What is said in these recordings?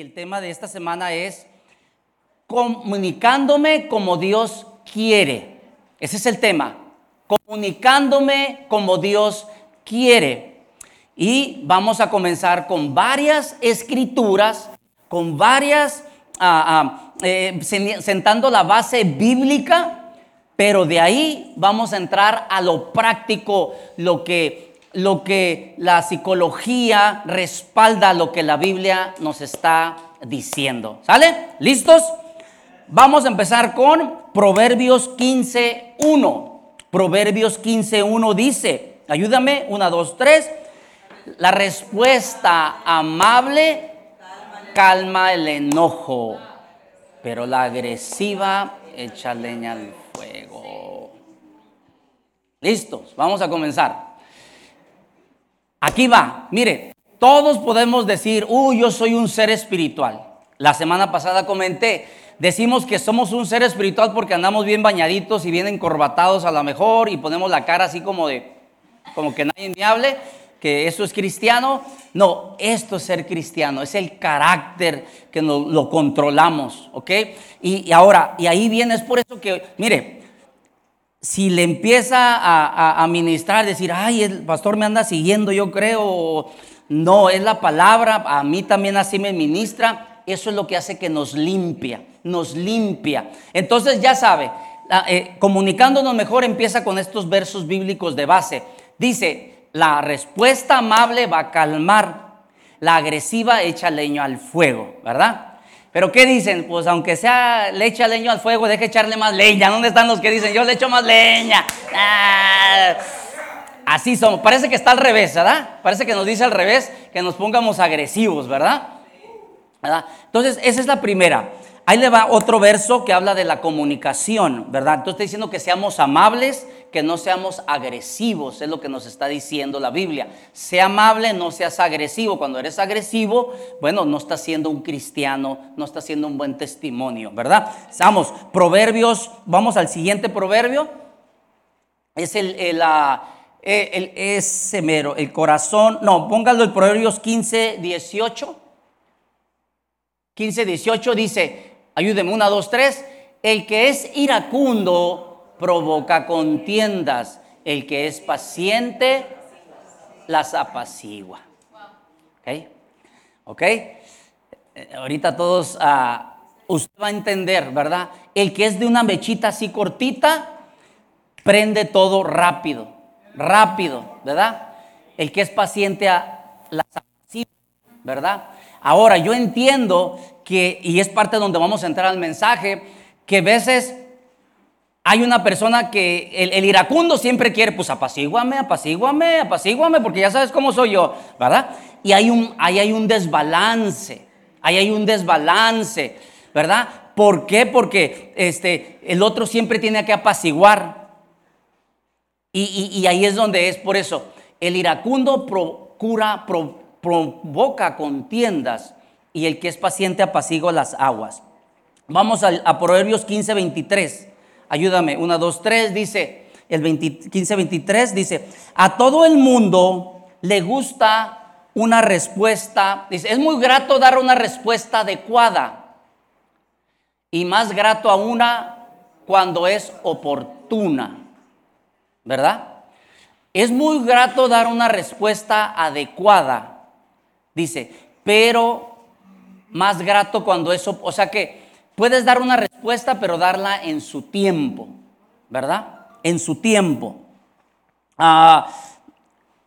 el tema de esta semana es comunicándome como Dios quiere. Ese es el tema. Comunicándome como Dios quiere. Y vamos a comenzar con varias escrituras, con varias, ah, ah, eh, sentando la base bíblica, pero de ahí vamos a entrar a lo práctico, lo que lo que la psicología respalda lo que la Biblia nos está diciendo. ¿Sale? ¿Listos? Vamos a empezar con Proverbios 15.1. Proverbios 15.1 dice, ayúdame, una, dos, tres. La respuesta amable calma el enojo, pero la agresiva echa leña al fuego. Listos, vamos a comenzar. Aquí va, mire, todos podemos decir, uy, yo soy un ser espiritual. La semana pasada comenté, decimos que somos un ser espiritual porque andamos bien bañaditos y bien encorbatados a lo mejor y ponemos la cara así como de, como que nadie me hable, que eso es cristiano. No, esto es ser cristiano, es el carácter que lo controlamos, ¿ok? Y, y ahora, y ahí viene, es por eso que, mire, si le empieza a, ministrar, decir, ay, el pastor me anda siguiendo, yo creo, no, es la palabra, a mí también así me ministra, eso es lo que hace que nos limpia, nos limpia. Entonces ya sabe, eh, comunicándonos mejor empieza con estos versos bíblicos de base. Dice, la respuesta amable va a calmar, la agresiva echa leño al fuego, ¿verdad? Pero ¿qué dicen? Pues aunque sea le echa leño al fuego, deje echarle más leña. ¿Dónde están los que dicen yo le echo más leña? Ah, así somos. Parece que está al revés, ¿verdad? Parece que nos dice al revés que nos pongamos agresivos, ¿verdad? ¿verdad? Entonces, esa es la primera. Ahí le va otro verso que habla de la comunicación, ¿verdad? Entonces está diciendo que seamos amables, que no seamos agresivos, es lo que nos está diciendo la Biblia. Sea amable, no seas agresivo. Cuando eres agresivo, bueno, no estás siendo un cristiano, no estás siendo un buen testimonio, ¿verdad? Vamos, proverbios, vamos al siguiente proverbio. Es el, el, ah, el, ese mero, el corazón, no, póngalo el Proverbios 15, 18. 15, 18 dice, Ayúdeme, una, dos, tres. El que es iracundo provoca contiendas. El que es paciente las apacigua. ¿Ok? ¿Ok? Eh, ahorita todos, uh, usted va a entender, ¿verdad? El que es de una mechita así cortita, prende todo rápido, rápido, ¿verdad? El que es paciente a las apacigua, ¿verdad? Ahora, yo entiendo y es parte donde vamos a entrar al mensaje, que a veces hay una persona que el, iracundo siempre quiere, pues apacíguame, apacíguame, apacíguame, porque ya sabes cómo soy yo, ¿verdad? Y hay un, ahí hay un desbalance, ahí hay un desbalance, ¿verdad? ¿Por qué? Porque este, el otro siempre tiene que apaciguar. Y, y, ahí es donde es por eso. El iracundo procura, provoca contiendas y el que es paciente apacigua las aguas. Vamos a, Proverbios 15, 23. Ayúdame, 1, 2, 3 dice, el 15, 23 dice, a todo el mundo le gusta una respuesta, dice, es muy grato dar una respuesta adecuada y más grato a una cuando es oportuna, ¿verdad? Es muy grato dar una respuesta adecuada Dice, pero más grato cuando eso, o sea que puedes dar una respuesta, pero darla en su tiempo, ¿verdad? En su tiempo. Ah,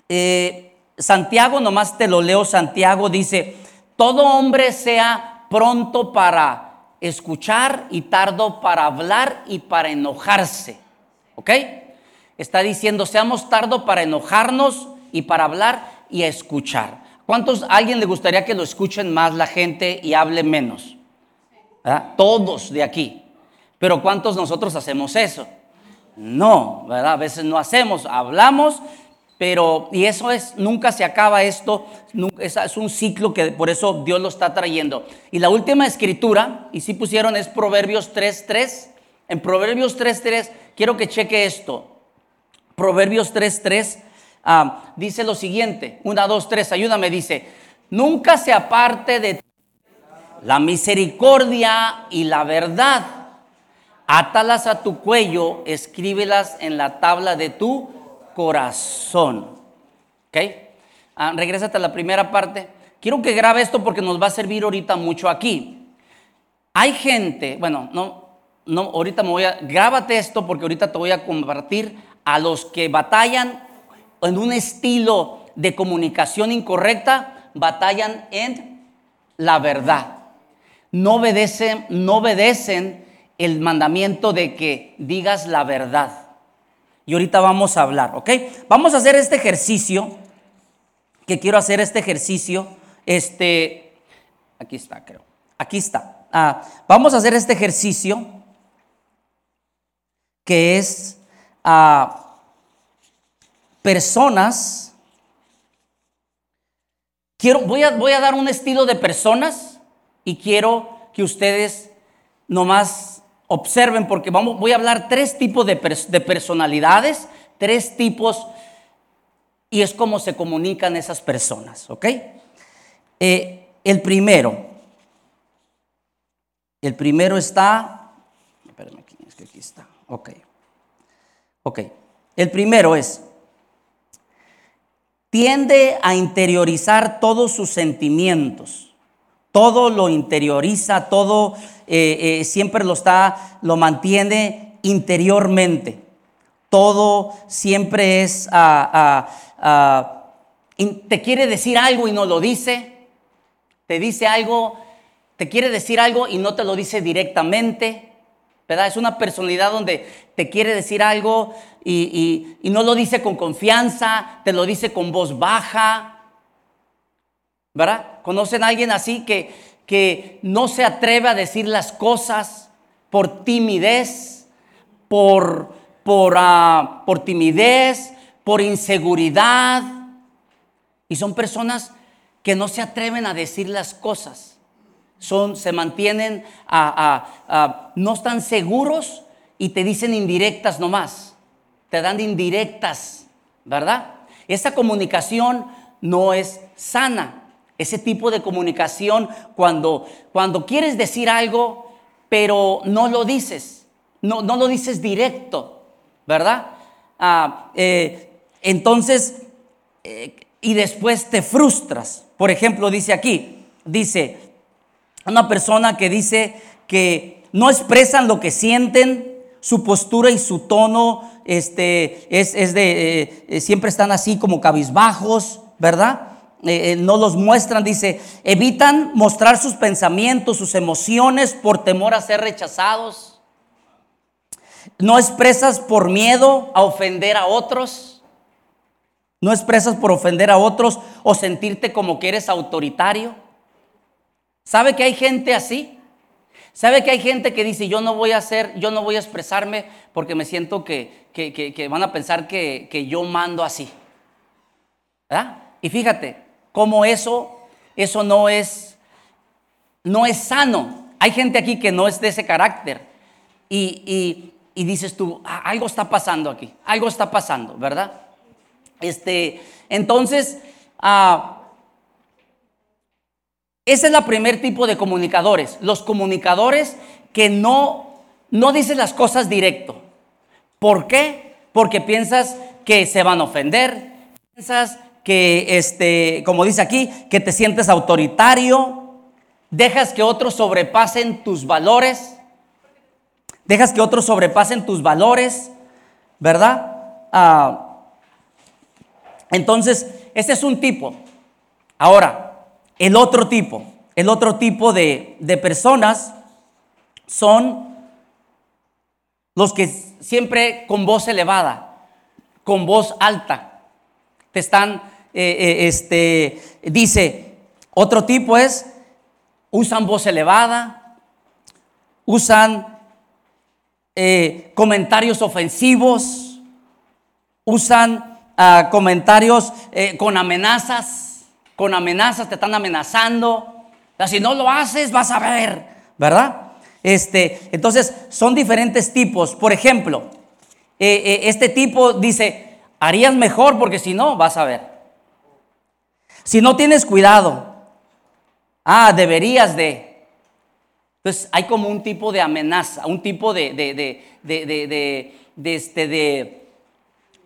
eh, Santiago, nomás te lo leo, Santiago dice, todo hombre sea pronto para escuchar y tardo para hablar y para enojarse. ¿Ok? Está diciendo, seamos tardo para enojarnos y para hablar y escuchar. ¿Cuántos a alguien le gustaría que lo escuchen más la gente y hable menos? Todos de aquí. Pero ¿cuántos nosotros hacemos eso? No, ¿verdad? A veces no hacemos, hablamos, pero, y eso es, nunca se acaba esto, es, es un ciclo que por eso Dios lo está trayendo. Y la última escritura, y si pusieron, es Proverbios 3.3. En Proverbios 3.3, quiero que cheque esto. Proverbios 3.3 Ah, dice lo siguiente, una, dos, tres, ayúdame, dice, nunca se aparte de la misericordia y la verdad. Átalas a tu cuello, escríbelas en la tabla de tu corazón. ¿Ok? Ah, regrésate a la primera parte. Quiero que grabe esto porque nos va a servir ahorita mucho aquí. Hay gente, bueno, no, no, ahorita me voy a, grábate esto porque ahorita te voy a compartir a los que batallan en un estilo de comunicación incorrecta, batallan en la verdad. No obedecen, no obedecen el mandamiento de que digas la verdad. Y ahorita vamos a hablar, ¿ok? Vamos a hacer este ejercicio, que quiero hacer este ejercicio, este, aquí está, creo, aquí está. Ah, vamos a hacer este ejercicio que es ah, personas. Quiero, voy, a, voy a dar un estilo de personas y quiero que ustedes nomás observen porque vamos, voy a hablar tres tipos de, personalidades, tres tipos y es como se comunican esas personas, ¿ok? Eh, el primero, el primero está, espérame es que aquí está, ok, ok. El primero es, tiende a interiorizar todos sus sentimientos, todo lo interioriza, todo eh, eh, siempre lo está, lo mantiene interiormente, todo siempre es, ah, ah, ah, te quiere decir algo y no lo dice, te dice algo, te quiere decir algo y no te lo dice directamente. Es una personalidad donde te quiere decir algo y, no lo dice con confianza, te lo dice con voz baja. ¿Verdad? ¿Conocen a alguien así que, que no se atreve a decir las cosas por timidez, por, por, ah, por timidez, por inseguridad? Y son personas que no se atreven a decir las cosas son, se mantienen a, no están seguros y te dicen indirectas nomás. Te dan indirectas, ¿verdad? Esa comunicación no es sana. Ese tipo de comunicación cuando, cuando quieres decir algo, pero no lo dices, no, no lo dices directo, ¿verdad? Ah, eh, entonces, eh, y después te frustras. Por ejemplo, dice aquí, dice, una persona que dice que no expresan lo que sienten, su postura y su tono este, es, de, eh, eh, siempre están así como cabizbajos, ¿verdad? Eh, no los muestran, dice, evitan mostrar sus pensamientos, sus emociones por temor a ser rechazados. No expresas por miedo a ofender a otros. No expresas por ofender a otros o sentirte como que eres autoritario. ¿Sabe que hay gente así? ¿Sabe que hay gente que dice, yo no voy a hacer, yo no voy a expresarme porque me siento que, van a pensar que, yo mando así? ¿Verdad? Y fíjate, cómo eso, eso no es, no es sano. Hay gente aquí que no es de ese carácter. Y, dices tú, ah, algo está pasando aquí, algo está pasando, ¿verdad? Este, entonces, ah, ese es el primer tipo de comunicadores. Los comunicadores que no, no dicen las cosas directo. ¿Por qué? Porque piensas que se van a ofender, piensas que, este, como dice aquí, que te sientes autoritario, dejas que otros sobrepasen tus valores, dejas que otros sobrepasen tus valores, ¿verdad? Ah, entonces, ese es un tipo. Ahora, el otro tipo, el otro tipo de, personas son los que siempre con voz elevada, con voz alta, te están, eh, eh, este, dice, otro tipo es, usan voz elevada, usan eh, comentarios ofensivos, usan ah, comentarios con amenazas con amenazas, te están amenazando. Si no lo haces, vas a ver, ¿verdad? Este, entonces, son diferentes tipos. Por ejemplo, eh, eh, este tipo dice, harías mejor porque si no, vas a ver. Si no tienes cuidado, ah, deberías de, Entonces hay como un tipo de amenaza, un tipo de, de, de, de este,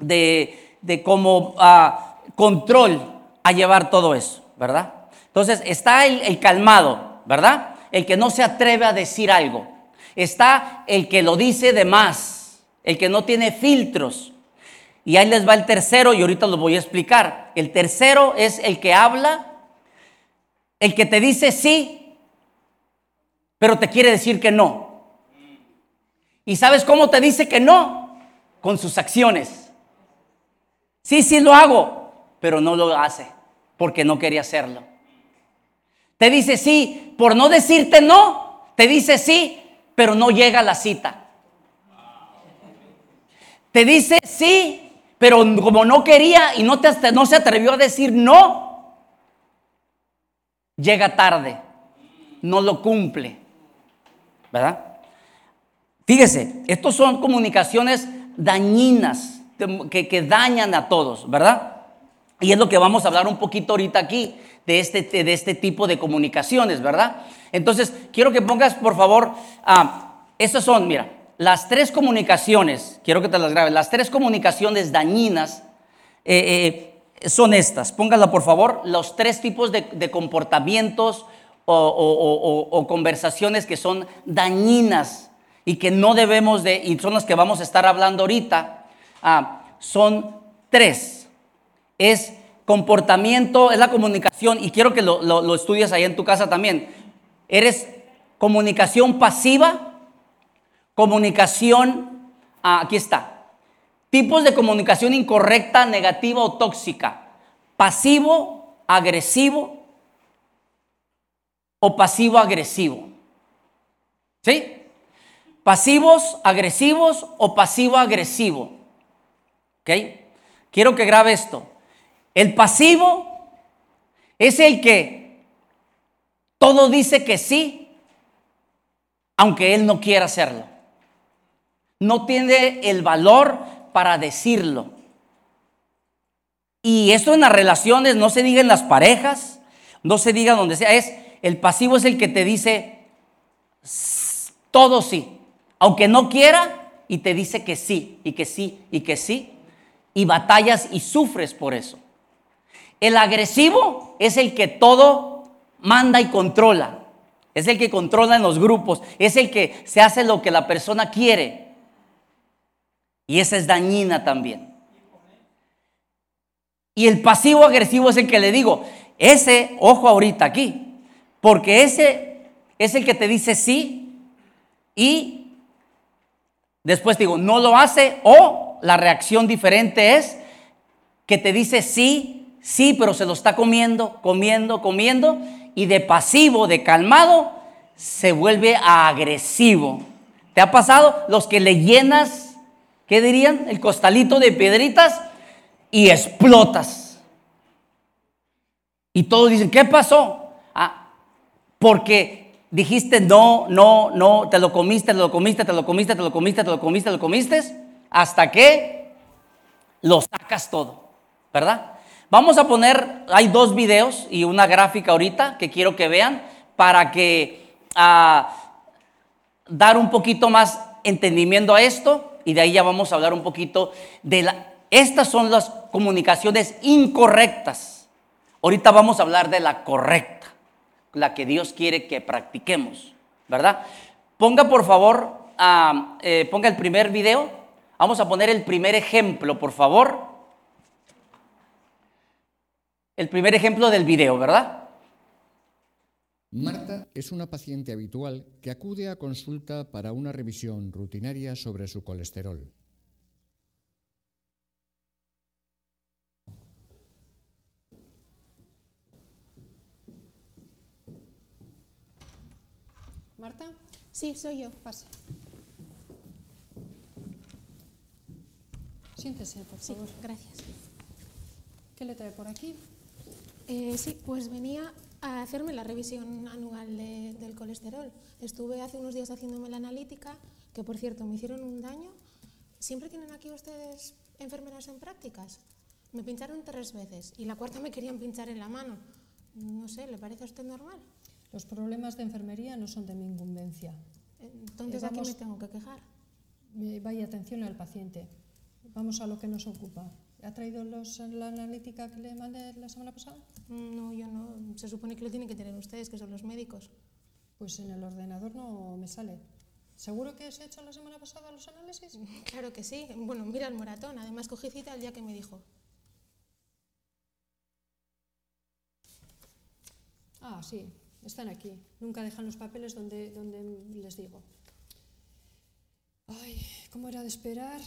de, como ah, control a llevar todo eso, ¿verdad? Entonces está el, calmado, ¿verdad? El que no se atreve a decir algo. Está el que lo dice de más, el que no tiene filtros. Y ahí les va el tercero y ahorita lo voy a explicar. El tercero es el que habla, el que te dice sí, pero te quiere decir que no. ¿Y sabes cómo te dice que no? Con sus acciones. Sí, sí lo hago, pero no lo hace porque no quería hacerlo. Te dice sí, por no decirte no, te dice sí, pero no llega la cita. Te dice sí, pero como no quería y no, te, no se atrevió a decir no, llega tarde, no lo cumple. ¿verdad? Fíjese, estos son comunicaciones dañinas que, dañan a todos, ¿verdad? Y es lo que vamos a hablar un poquito ahorita aquí, de este, de este tipo de comunicaciones, ¿verdad? Entonces, quiero que pongas, por favor, ah, estas son, mira, las tres comunicaciones, quiero que te las grabes, las tres comunicaciones dañinas eh, eh, son estas. Póngala, por favor, los tres tipos de comportamientos o, conversaciones que son dañinas y que no debemos de, y son las que vamos a estar hablando ahorita, ah, son tres. Es comportamiento, es la comunicación, y quiero que lo, lo, estudies ahí en tu casa también. Eres comunicación pasiva, comunicación, ah, aquí está, tipos de comunicación incorrecta, negativa o tóxica, pasivo, agresivo, o pasivo-agresivo. ¿Sí? Pasivos, agresivos o pasivo-agresivo. ¿Ok? Quiero que grabe esto. El pasivo es el que todo dice que sí, aunque él no quiera hacerlo. No tiene el valor para decirlo. Y esto en las relaciones, no se diga en las parejas, no se diga donde sea, es el pasivo es el que te dice todo sí, aunque no quiera, y te dice que sí, y que sí, y que sí, y batallas y sufres por eso. El agresivo es el que todo manda y controla. Es el que controla en los grupos. Es el que se hace lo que la persona quiere. Y esa es dañina también. Y el pasivo agresivo es el que le digo, ese, ojo ahorita aquí, porque ese es el que te dice sí y después digo, no lo hace o la reacción diferente es que te dice sí, sí, pero se lo está comiendo, comiendo, comiendo y de pasivo, de calmado, se vuelve agresivo. ¿Te ha pasado? Los que le llenas, ¿qué dirían? El costalito de piedritas y explotas. Y todos dicen, ¿qué pasó? porque dijiste no, no, no, te lo comiste, te lo comiste, te lo comiste, te lo comiste, te lo comiste, te lo comiste, hasta que lo sacas todo, ¿verdad? Vamos a poner, hay dos videos y una gráfica ahorita que quiero que vean para que uh, dar un poquito más entendimiento a esto y de ahí ya vamos a hablar un poquito de la... Estas son las comunicaciones incorrectas. Ahorita vamos a hablar de la correcta la que Dios quiere que practiquemos, ¿verdad? Ponga por favor, eh, ponga el primer video. Vamos a poner el primer ejemplo, por favor. El primer ejemplo del video, ¿verdad? Marta es una paciente habitual que acude a consulta para una revisión rutinaria sobre su colesterol. Marta. Sí, soy yo, pase. Siéntese, por favor. gracias. ¿Qué le trae por aquí? Eh, sí, pues venía a hacerme la revisión anual del colesterol. Estuve hace unos días haciéndome la analítica, que por cierto me hicieron un daño. ¿Siempre tienen aquí ustedes enfermeras en prácticas? Me pincharon tres veces y la cuarta me querían pinchar en la mano. No sé, ¿le parece a usted normal? Los problemas de enfermería no son de mi incumbencia. Entonces, Eh, ¿a vamos- me tengo que quejar? Eh, Vaya atención al paciente. Vamos a lo que nos ocupa. ¿Ha traído los, la analítica que le mandé la semana pasada? No, yo no. Se supone que lo tienen que tener ustedes, que son los médicos. Pues en el ordenador no me sale. ¿Seguro que se ha hecho la semana pasada los análisis? Claro que sí. Bueno, mira el moratón. Además, cogí cita el día que me dijo. Ah, sí, están aquí. Nunca dejan los papeles donde, donde les digo. Ay, ¿cómo era de esperar?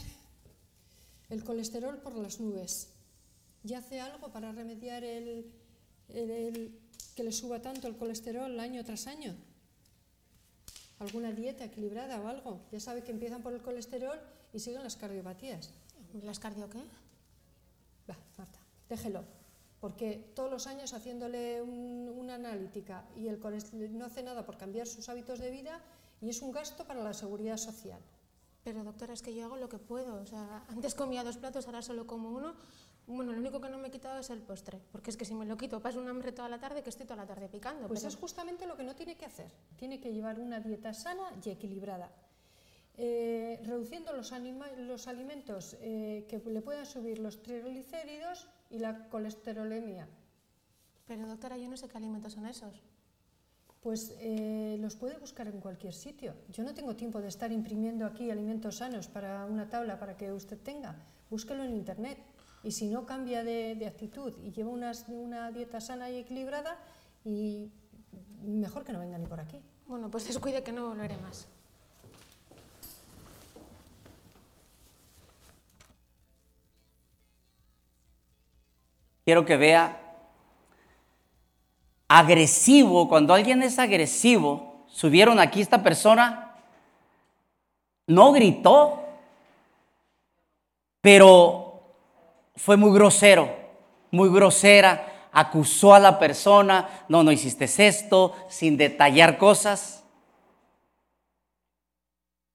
El colesterol por las nubes. ¿Ya hace algo para remediar el, el- el que le suba tanto el colesterol año tras año? ¿Alguna dieta equilibrada o algo? Ya sabe que empiezan por el colesterol y siguen las cardiopatías. ¿Las cardio qué? Va, Marta, déjelo. Porque todos los años haciéndole un- una analítica y el colesterol no hace nada por cambiar sus hábitos de vida y es un gasto para la seguridad social. Pero doctora, es que yo hago lo que puedo. O sea, antes comía dos platos, ahora solo como uno. Bueno, lo único que no me he quitado es el postre. Porque es que si me lo quito, paso un hambre toda la tarde, que estoy toda la tarde picando. Pues pero- es justamente lo que no tiene que hacer. Tiene que llevar una dieta sana y equilibrada. Eh, reduciendo los, anima- los alimentos eh, que le puedan subir los triglicéridos y la colesterolemia. Pero doctora, yo no sé qué alimentos son esos. Pues eh, los puede buscar en cualquier sitio. Yo no tengo tiempo de estar imprimiendo aquí alimentos sanos para una tabla para que usted tenga. Búsquelo en internet. Y si no cambia de, de actitud y lleva unas- una dieta sana y equilibrada, y mejor que no venga ni por aquí. Bueno, pues descuide que no volveré más. Quiero que vea agresivo, cuando alguien es agresivo, subieron aquí esta persona, no gritó, pero fue muy grosero, muy grosera, acusó a la persona, no, no hiciste esto, sin detallar cosas.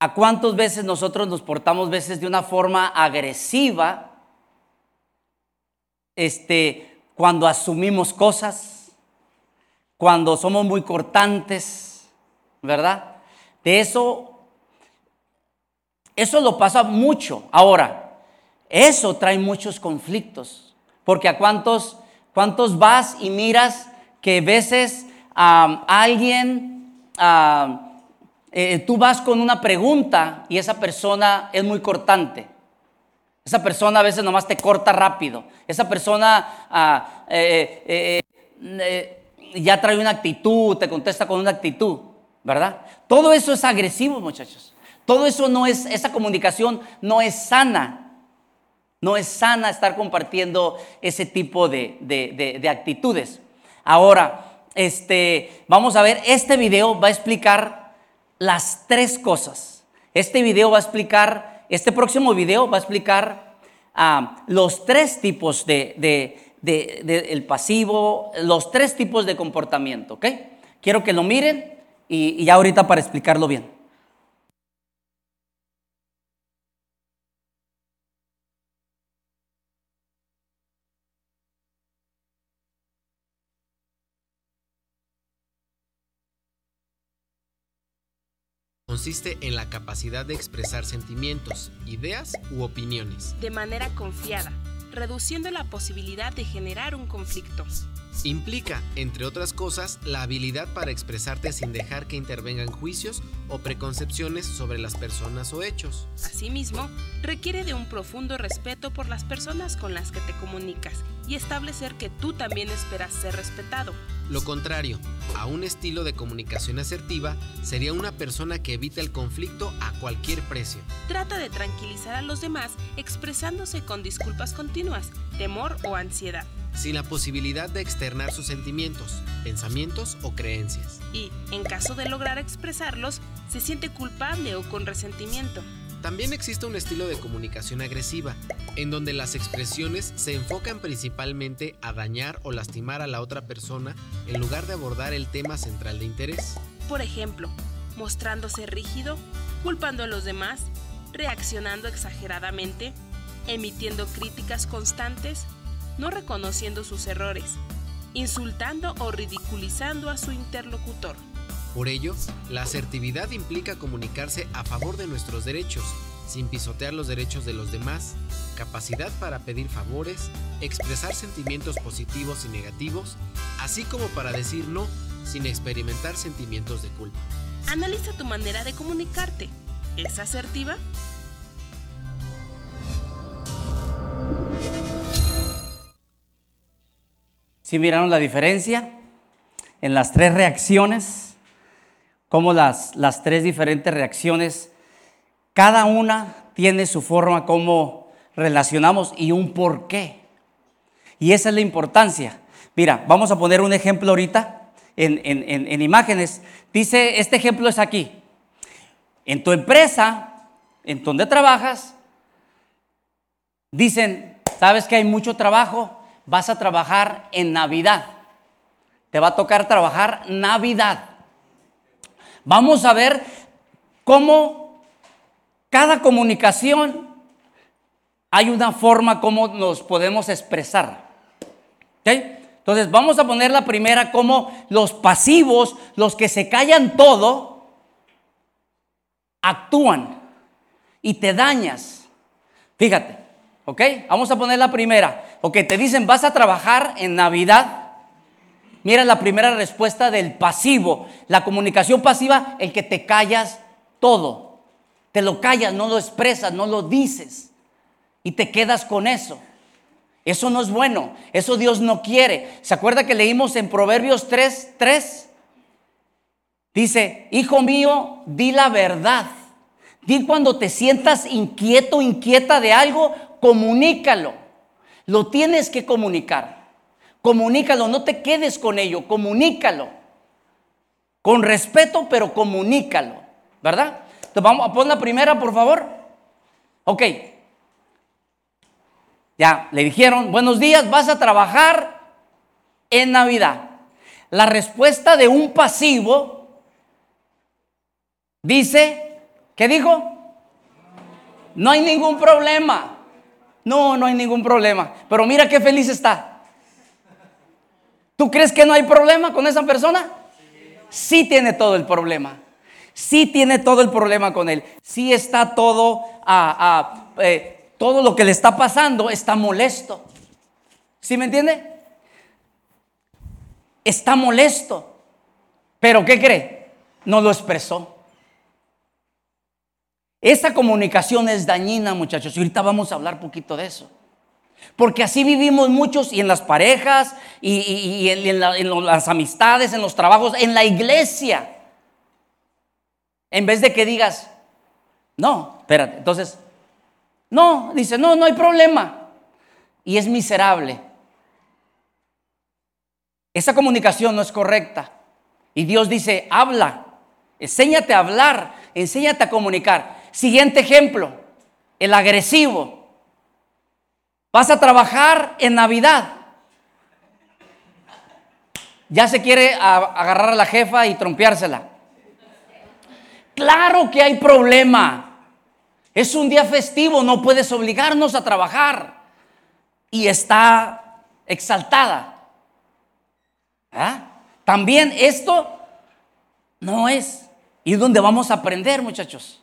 ¿A cuántas veces nosotros nos portamos veces de una forma agresiva? Este, cuando asumimos cosas, cuando somos muy cortantes, ¿verdad? De eso, eso lo pasa mucho. Ahora, eso trae muchos conflictos, porque a cuántos, cuántos vas y miras que veces a alguien, ah, eh, tú vas con una pregunta y esa persona es muy cortante. Esa persona a veces nomás te corta rápido. Esa persona ah, eh, eh, eh, ya trae una actitud, te contesta con una actitud, ¿verdad? Todo eso es agresivo, muchachos. Todo eso no es, esa comunicación no es sana. No es sana estar compartiendo ese tipo de, de- de- de actitudes. Ahora, este, vamos a ver, este video va a explicar las tres cosas. Este video va a explicar, este próximo video va a explicar ah, los tres tipos de, de- de- de- el pasivo, los tres tipos de comportamiento, ¿ok? Quiero que lo miren y, y ya ahorita para explicarlo bien. Consiste en la capacidad de expresar sentimientos, ideas u opiniones. de manera confiada, reduciendo la posibilidad de generar un conflicto. Implica, entre otras cosas, la habilidad para expresarte sin dejar que intervengan juicios o preconcepciones sobre las personas o hechos. Asimismo, requiere de un profundo respeto por las personas con las que te comunicas y establecer que tú también esperas ser respetado. Lo contrario, a un estilo de comunicación asertiva sería una persona que evita el conflicto a cualquier precio. Trata de tranquilizar a los demás expresándose con disculpas continuas, temor o ansiedad. Sin la posibilidad de externar sus sentimientos, pensamientos o creencias. Y, en caso de lograr expresarlos, se siente culpable o con resentimiento. También existe un estilo de comunicación agresiva, en donde las expresiones se enfocan principalmente a dañar o lastimar a la otra persona en lugar de abordar el tema central de interés. Por ejemplo, mostrándose rígido, culpando a los demás, reaccionando exageradamente, emitiendo críticas constantes, no reconociendo sus errores, insultando o ridiculizando a su interlocutor. Por ello, la asertividad implica comunicarse a favor de nuestros derechos, sin pisotear los derechos de los demás, capacidad para pedir favores, expresar sentimientos positivos y negativos, así como para decir no sin experimentar sentimientos de culpa. Analiza tu manera de comunicarte. ¿Es asertiva? ¿Sí miraron la diferencia en las tres reacciones? Cómo las, las tres diferentes reacciones, cada una tiene su forma como relacionamos y un porqué. Y esa es la importancia. Mira, vamos a poner un ejemplo ahorita en, en, en imágenes. Dice, este ejemplo es aquí. En tu empresa, en donde trabajas, dicen, ¿sabes que hay mucho trabajo? Vas a trabajar en Navidad. Te va a tocar trabajar Navidad. Vamos a ver cómo cada comunicación hay una forma como nos podemos expresar. Entonces vamos a poner la primera como los pasivos, los que se callan todo, actúan y te dañas. Fíjate, ¿ok? Vamos a poner la primera. Ok, te dicen, vas a trabajar en Navidad. Mira la primera respuesta del pasivo. La comunicación pasiva, el que te callas todo. Te lo callas, no lo expresas, no lo dices. Y te quedas con eso. Eso no es bueno. Eso Dios no quiere. ¿Se acuerda que leímos en Proverbios 3, 3? Dice, hijo mío, di la verdad. Di cuando te sientas inquieto, inquieta de algo, comunícalo. Lo tienes que comunicar. Comunícalo, no te quedes con ello, comunícalo. Con respeto, pero comunícalo. ¿Verdad? Entonces vamos a poner la primera, por favor. Ok. Ya, le dijeron, buenos días, vas a trabajar en Navidad. La respuesta de un pasivo dice, ¿qué dijo? No hay ningún problema. No, no hay ningún problema. Pero mira qué feliz está. ¿Tú crees que no hay problema con esa persona? Sí tiene todo el problema. Sí tiene todo el problema con él. Sí está todo, a, eh, todo lo que le está pasando está molesto. ¿Sí me entiende? Está molesto. Pero ¿qué cree? No lo expresó. Esa comunicación es dañina, muchachos, y ahorita vamos a hablar poquito de eso. Porque así vivimos muchos y en las parejas, y, en, las amistades, en los trabajos, en la iglesia. En vez de que digas, no, espérate, entonces, no, dice, no, no hay problema. Y es miserable. Esa comunicación no es correcta. Y Dios dice, habla, enséñate a hablar, enséñate a comunicar. Siguiente ejemplo, el agresivo. Vas a trabajar en Navidad. Ya se quiere agarrar a la jefa y trompeársela. Claro que hay problema. Es un día festivo, no puedes obligarnos a trabajar. Y está exaltada. ¿Ah? También esto no es. Y es donde vamos a aprender, muchachos.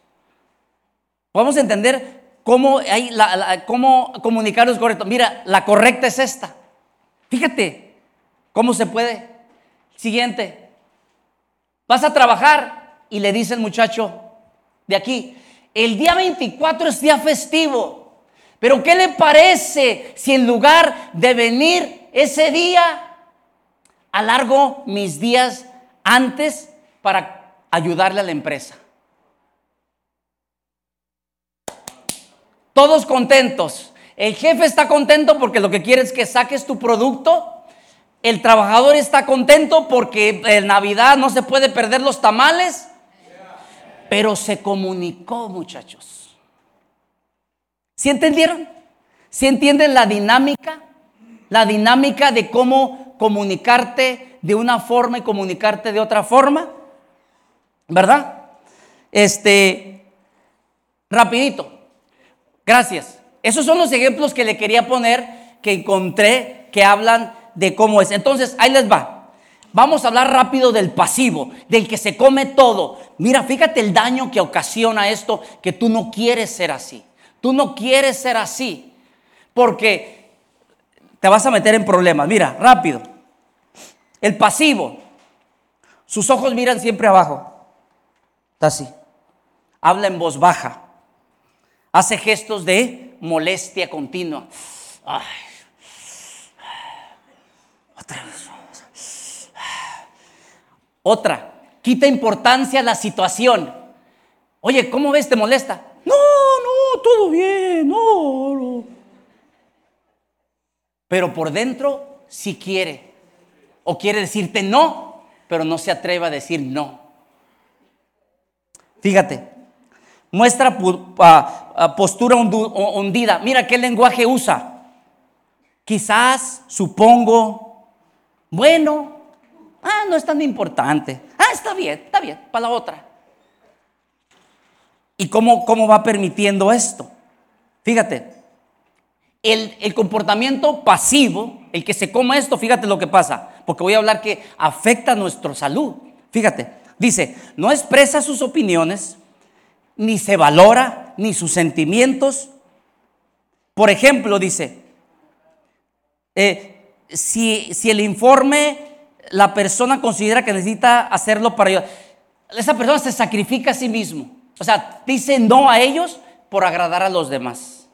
Vamos a entender cómo, hay la, cómo comunicarlos correcto. Mira, la correcta es esta. Fíjate cómo se puede. Siguiente. Vas a trabajar y le dice el muchacho de aquí, el día 24 es día festivo. Pero ¿qué le parece si en lugar de venir ese día, alargo mis días antes para ayudarle a la empresa? Todos contentos. El jefe está contento porque lo que quiere es que saques tu producto. El trabajador está contento porque en Navidad no se puede perder los tamales. Pero se comunicó, muchachos. ¿Sí entendieron? ¿Sí entienden la dinámica? La dinámica de cómo comunicarte de una forma y comunicarte de otra forma. ¿Verdad? Este, rapidito. Gracias. Esos son los ejemplos que le quería poner que encontré que hablan de cómo es. Entonces, ahí les va. Vamos a hablar rápido del pasivo, del que se come todo. Mira, fíjate el daño que ocasiona esto, que tú no quieres ser así. Tú no quieres ser así, porque te vas a meter en problemas. Mira, rápido. El pasivo, sus ojos miran siempre abajo. Está así. Habla en voz baja. Hace gestos de molestia continua. Otra vez. Otra. Quita importancia a la situación. Oye, ¿cómo ves? ¿Te molesta? No, no, todo bien. No, no. Pero por dentro sí quiere. O quiere decirte no, pero no se atreve a decir no. Fíjate, muestra postura hundida. Mira qué lenguaje usa. Quizás, supongo, bueno, ah, no es tan importante. Ah, está bien, está bien, para la otra. ¿Y cómo, cómo va permitiendo esto? Fíjate, el, el, comportamiento pasivo, el que se coma esto, fíjate lo que pasa, porque voy a hablar que afecta a nuestra salud. Fíjate, dice, no expresa sus opiniones, ni se valora, ni sus sentimientos. Por ejemplo, dice, eh, si, si, el informe, la persona considera que necesita hacerlo para ayudar, esa persona se sacrifica a sí mismo. O sea, dice no a ellos por agradar a los demás.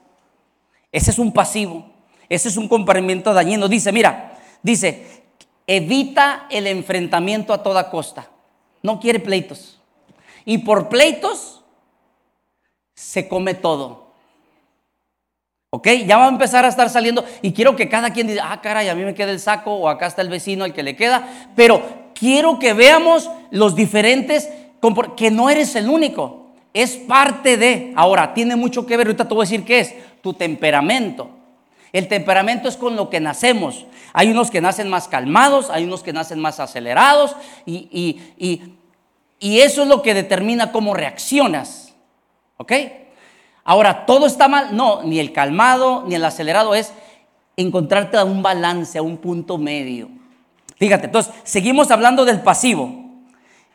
Ese es un pasivo. Ese es un comportamiento dañino. Dice, mira, dice, evita el enfrentamiento a toda costa. No quiere pleitos. Y por pleitos se come todo. ¿Ok? Ya va a empezar a estar saliendo y quiero que cada quien diga, ah, caray, a mí me queda el saco o acá está el vecino al que le queda, pero quiero que veamos los diferentes, que no eres el único, es parte de, ahora, tiene mucho que ver, ahorita te voy a decir qué es, tu temperamento. El temperamento es con lo que nacemos. Hay unos que nacen más calmados, hay unos que nacen más acelerados y, y eso es lo que determina cómo reaccionas. ¿Ok? Ahora, ¿todo está mal? No, ni el calmado ni el acelerado es encontrarte a un balance, a un punto medio. Fíjate, entonces, seguimos hablando del pasivo.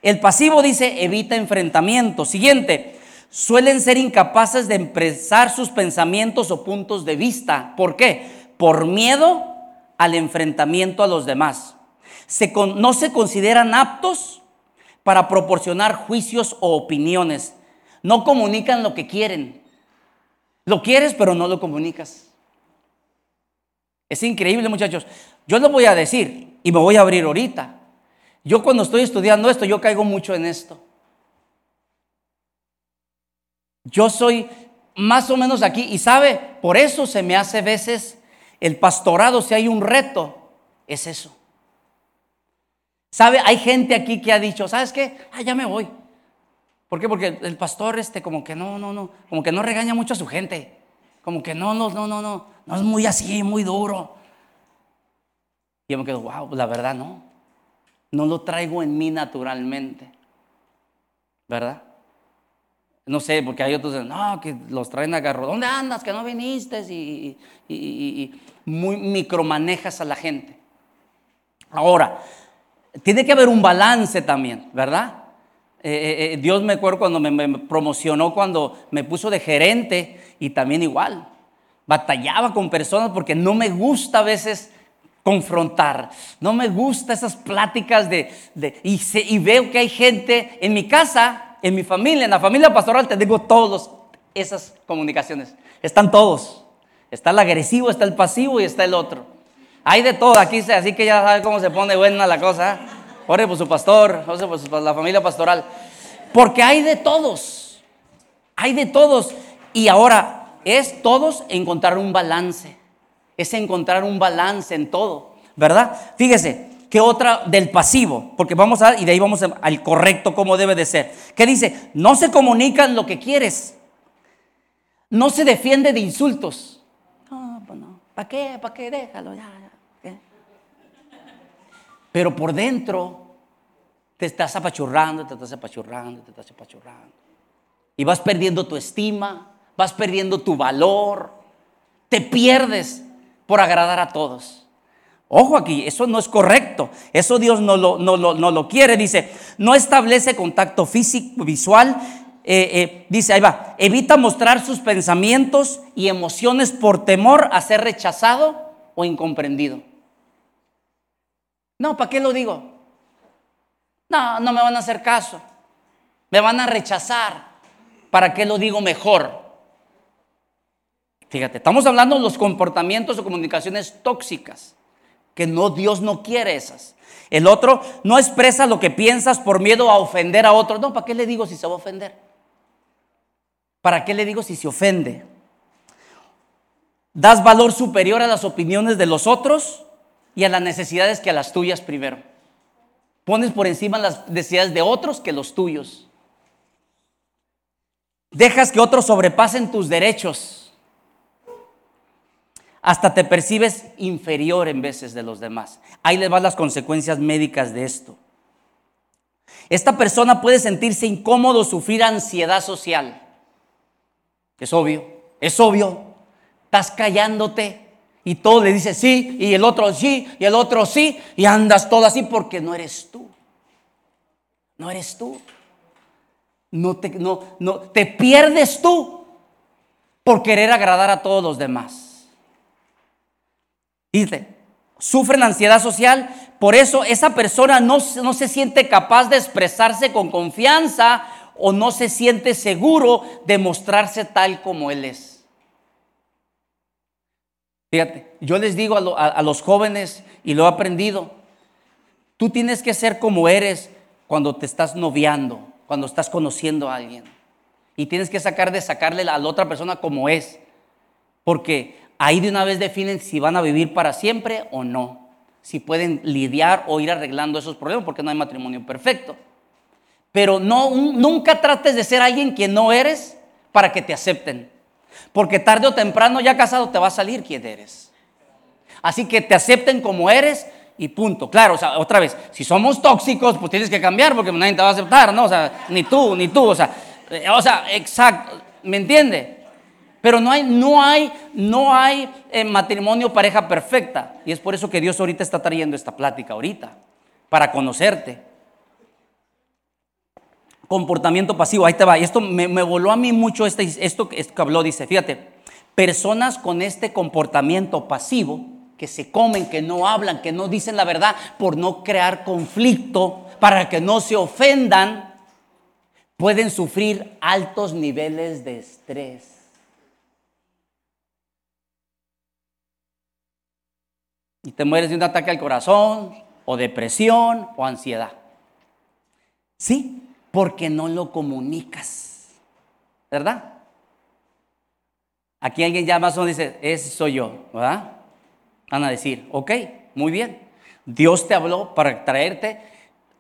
El pasivo dice evita enfrentamiento. Siguiente, suelen ser incapaces de expresar sus pensamientos o puntos de vista. ¿Por qué? Por miedo al enfrentamiento a los demás. no se consideran aptos para proporcionar juicios o opiniones no comunican lo que quieren. Lo quieres, pero no lo comunicas. Es increíble, muchachos. Yo lo voy a decir y me voy a abrir ahorita. Yo cuando estoy estudiando esto, yo caigo mucho en esto. Yo soy más o menos aquí y sabe, por eso se me hace veces el pastorado, si hay un reto, es eso. ¿Sabe? Hay gente aquí que ha dicho, ¿sabes qué? Ah, ya me voy. ¿Por qué? Porque el pastor, este, como que no, no, no, como que no regaña mucho a su gente. Como que no, no, no, no, no, no es muy así, muy duro. Y yo me quedo, wow, pues la verdad no. No lo traigo en mí naturalmente. ¿Verdad? No sé, porque hay otros, no, que los traen a agarro. ¿Dónde andas? Que no viniste. Y, y, y muy micromanejas a la gente. Ahora, tiene que haber un balance también, ¿verdad? Eh, eh, eh, Dios me acuerdo cuando me, promocionó, cuando me puso de gerente y también igual. Batallaba con personas porque no me gusta a veces confrontar. No me gusta esas pláticas de... y, veo que hay gente en mi casa, en mi familia, en la familia pastoral, te digo todas esas comunicaciones. Están todos. Está el agresivo, está el pasivo y está el otro. Hay de todo aquí, así que ya sabe cómo se pone buena la cosa. Ore por su pastor, ore por la familia pastoral. Porque hay de todos. Hay de todos. Y ahora es todos encontrar un balance. Es encontrar un balance en todo. ¿Verdad? Fíjese, ¿qué otra del pasivo? Porque vamos a, y de ahí vamos al correcto como debe de ser. ¿Qué dice? No se comunican lo que quieres. No se defiende de insultos. No, pues no. ¿Para qué? ¿Para qué? Déjalo ya. Pero por dentro te estás apachurrando, te estás apachurrando, te estás apachurrando. Y vas perdiendo tu estima, vas perdiendo tu valor, te pierdes por agradar a todos. Ojo aquí, eso no es correcto. Eso Dios no lo, no lo, quiere. Dice, no establece contacto físico, visual. Eh, eh, dice, ahí va, evita mostrar sus pensamientos y emociones por temor a ser rechazado o incomprendido. No, ¿para qué lo digo? No, no me van a hacer caso. Me van a rechazar. ¿Para qué lo digo mejor? Fíjate, estamos hablando de los comportamientos o comunicaciones tóxicas que no Dios no quiere esas. El otro no expresa lo que piensas por miedo a ofender a otro. No, ¿para qué le digo si se va a ofender? ¿Para qué le digo si se ofende? Das valor superior a las opiniones de los otros y a las necesidades que a las tuyas primero. Pones por encima las necesidades de otros que los tuyos. Dejas que otros sobrepasen tus derechos hasta te percibes inferior en veces de los demás. Ahí les van las consecuencias médicas de esto. Esta persona puede sentirse incómodo, sufrir ansiedad social. Es obvio, es obvio. Estás callándote y todo le dice sí y el otro sí y el otro sí y andas todo así porque no eres tú. No eres tú. No te, no, no, te pierdes tú por querer agradar a todos los demás. Dice, sufren ansiedad social, por eso esa persona no, no se siente capaz de expresarse con confianza o no se siente seguro de mostrarse tal como él es. Fíjate, yo les digo a, los jóvenes y lo he aprendido, tú tienes que ser como eres cuando te estás noviando, cuando estás conociendo a alguien. Y tienes que sacar de sacarle a la otra persona como es. Porque ahí de una vez definen si van a vivir para siempre o no. Si pueden lidiar o ir arreglando esos problemas, porque no hay matrimonio perfecto. Pero no, nunca trates de ser alguien que no eres para que te acepten. Porque tarde o temprano, ya casado, te va a salir quién eres. Así que te acepten como eres y punto. Claro, o sea, otra vez, si somos tóxicos, pues tienes que cambiar porque nadie te va a aceptar, ¿no? O sea, ni tú, ni tú, o sea, eh, o sea, exacto, ¿me entiende? Pero no hay, no hay, no hay eh, matrimonio pareja perfecta. Y es por eso que Dios ahorita está trayendo esta plática ahorita, para conocerte. Comportamiento pasivo, ahí te va. Y esto me, voló a mí mucho este, esto, esto que habló, dice, fíjate, personas con este comportamiento pasivo, que se comen, que no hablan, que no dicen la verdad, por no crear conflicto, para que no se ofendan, pueden sufrir altos niveles de estrés. y te mueres de un ataque al corazón o depresión o ansiedad. Sí, porque no lo comunicas, ¿verdad? Aquí alguien ya más dice, ese soy yo, ¿verdad? Van a decir, ok, muy bien. Dios te habló para traerte,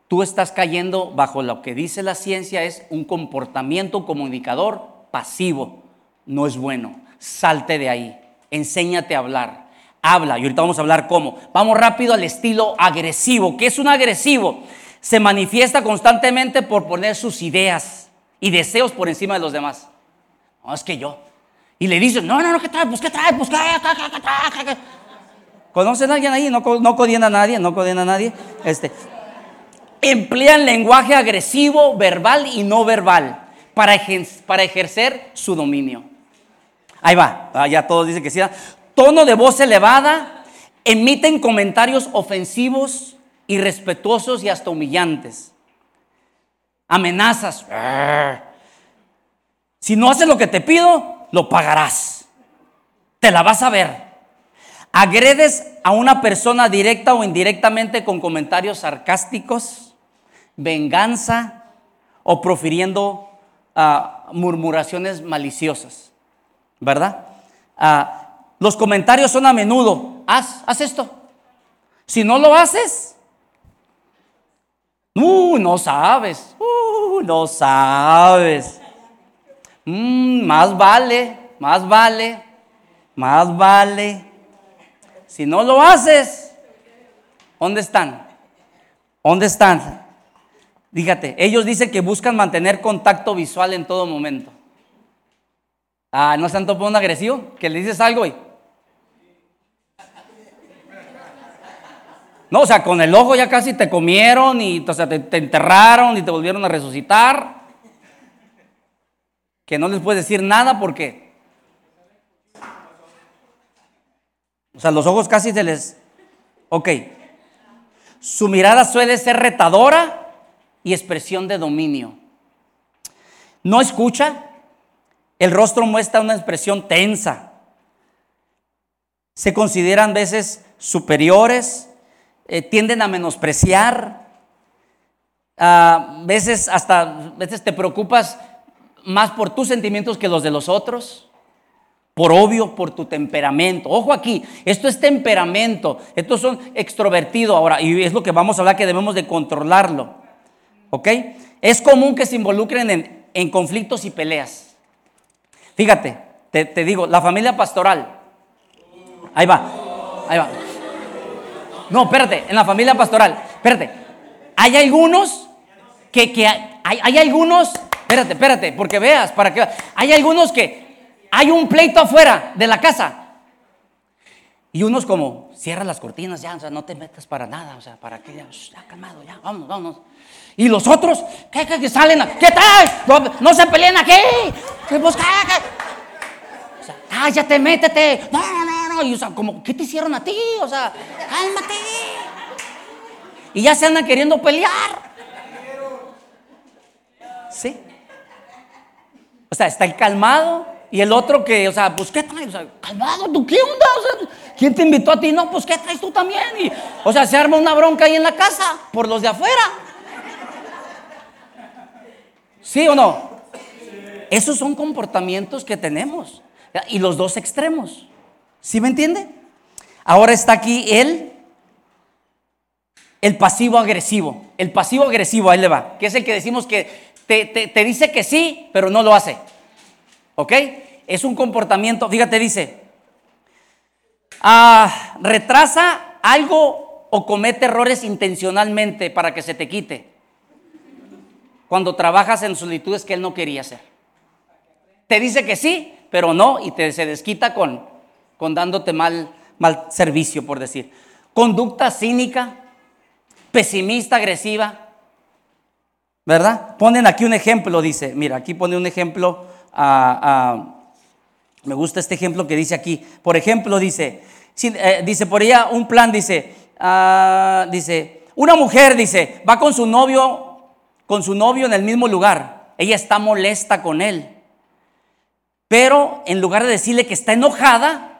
tú estás cayendo bajo lo que dice la ciencia, es un comportamiento comunicador pasivo. No es bueno. Salte de ahí. Enséñate a hablar habla. Y ahorita vamos a hablar cómo. Vamos rápido al estilo agresivo. ¿Qué es un agresivo? Se manifiesta constantemente por poner sus ideas y deseos por encima de los demás. No, es que yo. Y le dicen, no, no, no, ¿qué traes? Pues, ¿qué traes? Pues, ¿qué, ¿Conocen a alguien ahí? No, no a nadie, no codiena a nadie. Este, emplean lenguaje agresivo, verbal y no verbal para, para ejercer su dominio. Ahí va, ah, ya todos dicen que sí tono de voz elevada, emiten comentarios ofensivos, irrespetuosos y hasta humillantes. Amenazas. Si no haces lo que te pido, lo pagarás. Te la vas a ver. Agredes a una persona directa o indirectamente con comentarios sarcásticos, venganza o profiriendo ah, murmuraciones maliciosas. ¿Verdad? Ah, los comentarios son a menudo, haz, haz esto. Si no lo haces, uh, no sabes, uh, no sabes. Mm, más vale, más vale, más vale. Si no lo haces, ¿dónde están? ¿Dónde están? Dígate, ellos dicen que buscan mantener contacto visual en todo momento. Ah, ¿no por un agresivo? Que le dices algo y No, o sea, con el ojo ya casi te comieron y o sea, te, te enterraron y te volvieron a resucitar. Que no les puedes decir nada porque... O sea, los ojos casi se les... Ok. Su mirada suele ser retadora y expresión de dominio. No escucha. El rostro muestra una expresión tensa. Se consideran veces superiores, eh, tienden a menospreciar. A veces hasta veces te preocupas más por tus sentimientos que los de los otros. Por obvio, por tu temperamento. Ojo aquí, esto es temperamento. Estos son extrovertidos ahora. Y es lo que vamos a hablar que debemos de controlarlo. ¿Ok? Es común que se involucren en, en conflictos y peleas. Fíjate, te, te digo, la familia pastoral. Ahí va, ahí va. No, espérate, en la familia pastoral. Espérate. Hay algunos que, que hay, hay algunos, espérate, espérate, porque veas, para que hay algunos que hay un pleito afuera de la casa. Y unos como, cierra las cortinas ya, o sea, no te metas para nada, o sea, para que ya, ya calmado, ya, vamos, vamos. Y los otros, ¿qué, qué, salen? ¿Qué tal? No, no, se peleen aquí. ¿Qué, pues, qué, qué? O sea, cállate, métete. No, no, no. Y o sea, como, ¿qué te hicieron a ti? O sea, cálmate. Y ya se andan queriendo pelear. ¿Sí? O sea, está el calmado y el otro que, o sea, pues ¿qué traes? O sea, calmado, ¿tú qué onda? O sea, ¿quién te invitó a ti? No, pues ¿qué traes tú también? O sea, se arma una bronca ahí en la casa por los de afuera. ¿Sí o no? Esos son comportamientos que tenemos. Y los dos extremos. ¿Sí me entiende? Ahora está aquí el, el pasivo agresivo. El pasivo agresivo, ahí le va. Que es el que decimos que te, te, dice que sí, pero no lo hace. ¿Ok? Es un comportamiento, fíjate, dice, ah, retrasa algo o comete errores intencionalmente para que se te quite. Cuando trabajas en solitudes que él no quería hacer. Te dice que sí, pero no, y te, se desquita con, con dándote mal, mal servicio, por decir. Conducta cínica, pesimista, agresiva. ¿Verdad? Ponen aquí un ejemplo, dice, mira, aquí pone un ejemplo me gusta este ejemplo que dice aquí. Por ejemplo, dice, eh, dice por ella un plan, dice, uh, dice, una mujer, dice, va con su novio, con su novio en el mismo lugar. Ella está molesta con él. Pero en lugar de decirle que está enojada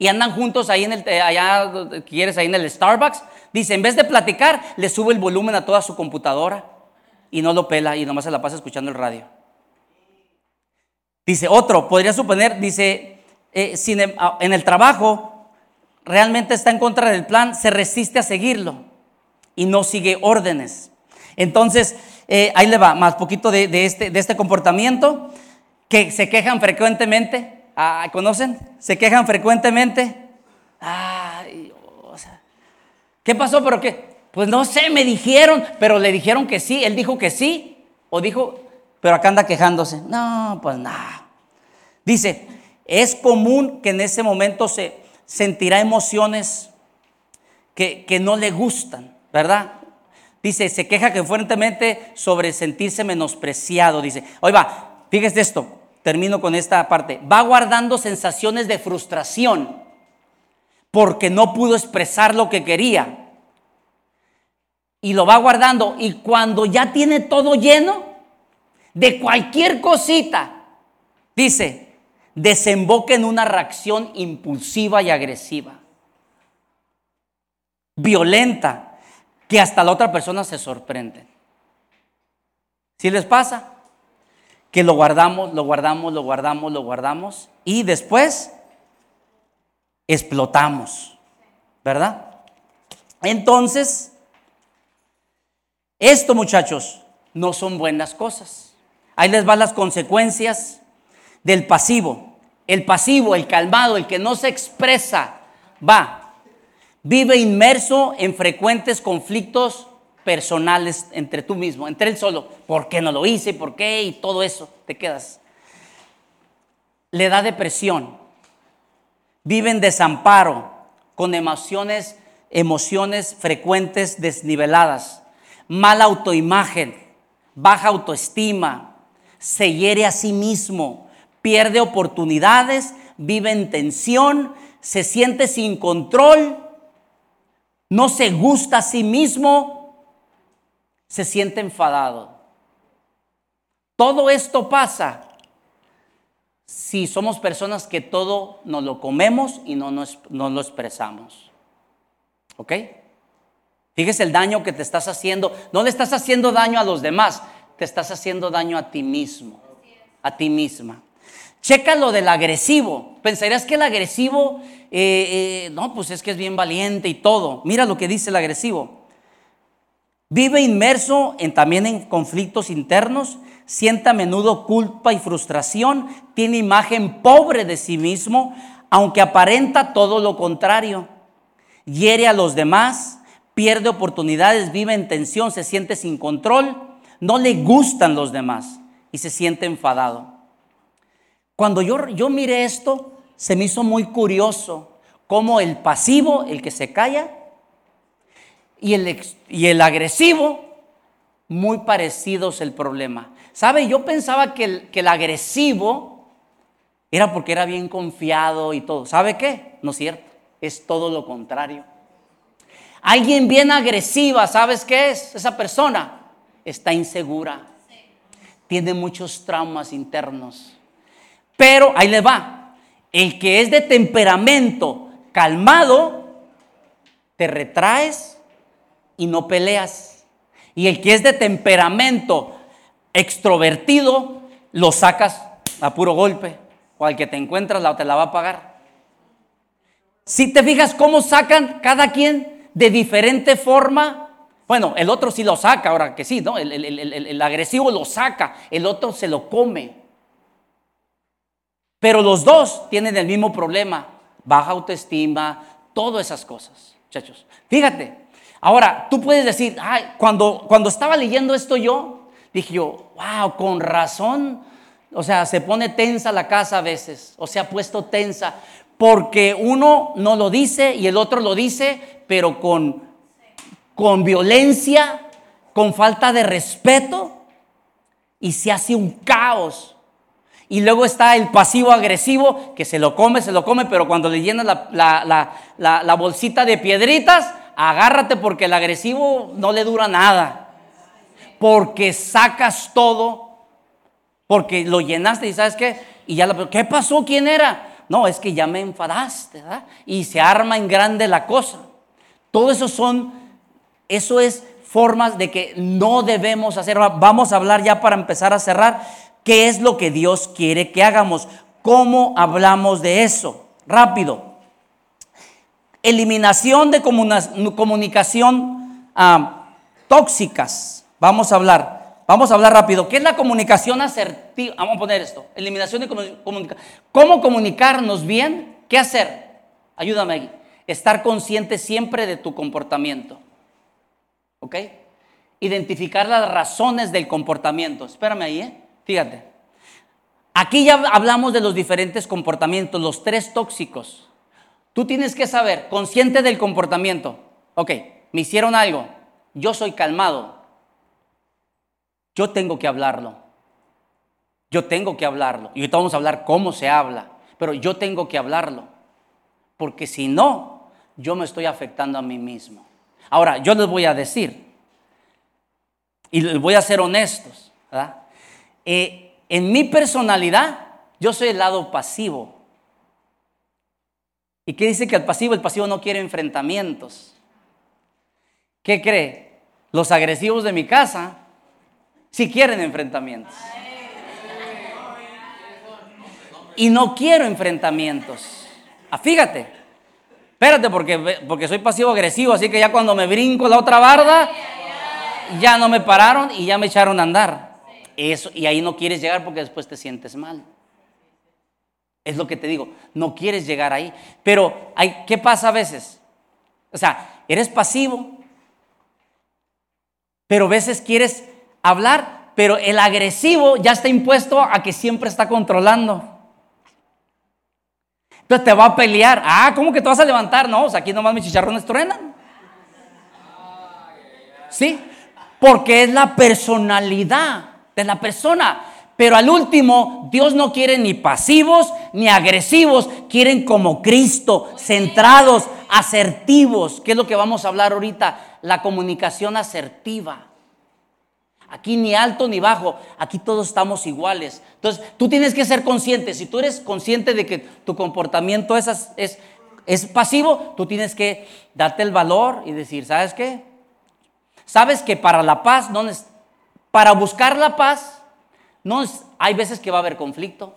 y andan juntos ahí en el, eh, allá, quieres, ahí en el Starbucks, dice, en vez de platicar, le sube el volumen a toda su computadora y no lo pela y nomás se la pasa escuchando el radio. Dice otro, podría suponer, dice, eh, en el trabajo realmente está en contra del plan, se resiste a seguirlo y no sigue órdenes. Entonces, eh, ahí le va, más poquito de, este, de este comportamiento, que se quejan frecuentemente. Ah, ¿Conocen? Se quejan frecuentemente. Ay, o sea, ¿Qué pasó? ¿Pero qué? Pues no sé, me dijeron, pero le dijeron que sí, él dijo que sí, o dijo, pero acá anda quejándose. No, pues nada. Dice, es común que en ese momento se sentirá emociones que, que no le gustan, ¿verdad? Dice, se queja que fuertemente sobre sentirse menospreciado. Dice, oiga, fíjese esto, termino con esta parte. Va guardando sensaciones de frustración porque no pudo expresar lo que quería. Y lo va guardando. Y cuando ya tiene todo lleno, de cualquier cosita, dice, desemboca en una reacción impulsiva y agresiva, violenta, que hasta la otra persona se sorprende. ¿Sí les pasa? Que lo guardamos, lo guardamos, lo guardamos, lo guardamos y después explotamos, ¿verdad? Entonces, esto muchachos no son buenas cosas. Ahí les van las consecuencias del pasivo. El pasivo, el calmado, el que no se expresa, va. Vive inmerso en frecuentes conflictos personales entre tú mismo, entre él solo. ¿Por qué no lo hice? ¿Por qué? Y todo eso, te quedas. Le da depresión. Vive en desamparo, con emociones emociones frecuentes desniveladas, mala autoimagen, baja autoestima, se hiere a sí mismo, pierde oportunidades, vive en tensión, se siente sin control, no se gusta a sí mismo, se siente enfadado. Todo esto pasa si somos personas que todo nos lo comemos y no nos, no lo expresamos. ¿Ok? Fíjese el daño que te estás haciendo. No le estás haciendo daño a los demás, te estás haciendo daño a ti mismo, a ti misma. Checa lo del agresivo. Pensarías que el agresivo, eh, eh, no, pues es que es bien valiente y todo. Mira lo que dice el agresivo. Vive inmerso en, también en conflictos internos, siente a menudo culpa y frustración, tiene imagen pobre de sí mismo, aunque aparenta todo lo contrario. Hiere a los demás, pierde oportunidades, vive en tensión, se siente sin control, no le gustan los demás y se siente enfadado. Cuando yo, yo miré esto, se me hizo muy curioso cómo el pasivo, el que se calla, y el, y el agresivo, muy parecidos el problema. ¿Sabe? Yo pensaba que el, que el agresivo era porque era bien confiado y todo. ¿Sabe qué? No es cierto. Es todo lo contrario. Alguien bien agresiva, ¿sabes qué es? Esa persona está insegura. Tiene muchos traumas internos. Pero ahí le va. El que es de temperamento calmado, te retraes y no peleas. Y el que es de temperamento extrovertido, lo sacas a puro golpe. O al que te encuentras te la va a pagar. Si te fijas cómo sacan cada quien de diferente forma, bueno, el otro sí lo saca, ahora que sí, ¿no? El, el agresivo lo saca, el otro se lo come. Pero los dos tienen el mismo problema, baja autoestima, todas esas cosas, muchachos. Fíjate, ahora tú puedes decir, ay, cuando, cuando estaba leyendo esto yo, dije yo, wow, con razón, o sea, se pone tensa la casa a veces, o se ha puesto tensa, porque uno no lo dice y el otro lo dice, pero con, con violencia, con falta de respeto, y se hace un caos. Y luego está el pasivo agresivo que se lo come, se lo come, pero cuando le llena la, bolsita de piedritas, agárrate porque el agresivo no le dura nada. Porque sacas todo, porque lo llenaste y sabes qué, y ya lo, ¿qué pasó? ¿Quién era? No, es que ya me enfadaste, ¿verdad? Y se arma en grande la cosa. Todo eso son, eso es formas de que no debemos hacer. Vamos a hablar ya para empezar a cerrar ¿Qué es lo que Dios quiere que hagamos? ¿Cómo hablamos de eso? Rápido. Eliminación de comunicación ah, tóxicas. Vamos a hablar. Vamos a hablar rápido. ¿Qué es la comunicación asertiva? Vamos a poner esto. Eliminación de comunicación. ¿Cómo comunicarnos bien? ¿Qué hacer? Ayúdame aquí. Estar consciente siempre de tu comportamiento. ¿Ok? Identificar las razones del comportamiento. Espérame ahí, ¿eh? Fíjate, aquí ya hablamos de los diferentes comportamientos, los tres tóxicos. Tú tienes que saber, consciente del comportamiento. Ok, me hicieron algo, yo soy calmado. Yo tengo que hablarlo. Yo tengo que hablarlo. Y ahorita vamos a hablar cómo se habla, pero yo tengo que hablarlo. Porque si no, yo me estoy afectando a mí mismo. Ahora, yo les voy a decir, y les voy a ser honestos, ¿verdad? Eh, en mi personalidad, yo soy el lado pasivo. ¿Y qué dice que el pasivo? El pasivo no quiere enfrentamientos. ¿Qué cree? Los agresivos de mi casa sí quieren enfrentamientos. Y no quiero enfrentamientos. Ah, fíjate. Espérate, porque, porque soy pasivo agresivo, así que ya cuando me brinco la otra barda, ya no me pararon y ya me echaron a andar. Eso, y ahí no quieres llegar porque después te sientes mal. Es lo que te digo, no quieres llegar ahí. Pero hay, ¿qué pasa a veces? O sea, eres pasivo, pero a veces quieres hablar, pero el agresivo ya está impuesto a que siempre está controlando. Entonces te va a pelear. Ah, ¿cómo que te vas a levantar? No, o sea, aquí nomás mis chicharrones truenan. ¿Sí? Porque es la personalidad de la persona. Pero al último, Dios no quiere ni pasivos ni agresivos, quieren como Cristo, centrados, asertivos, que es lo que vamos a hablar ahorita, la comunicación asertiva. Aquí ni alto ni bajo, aquí todos estamos iguales. Entonces, tú tienes que ser consciente, si tú eres consciente de que tu comportamiento es, es, es pasivo, tú tienes que darte el valor y decir, ¿sabes qué? Sabes que para la paz, para buscar la paz, no, hay veces que va a haber conflicto.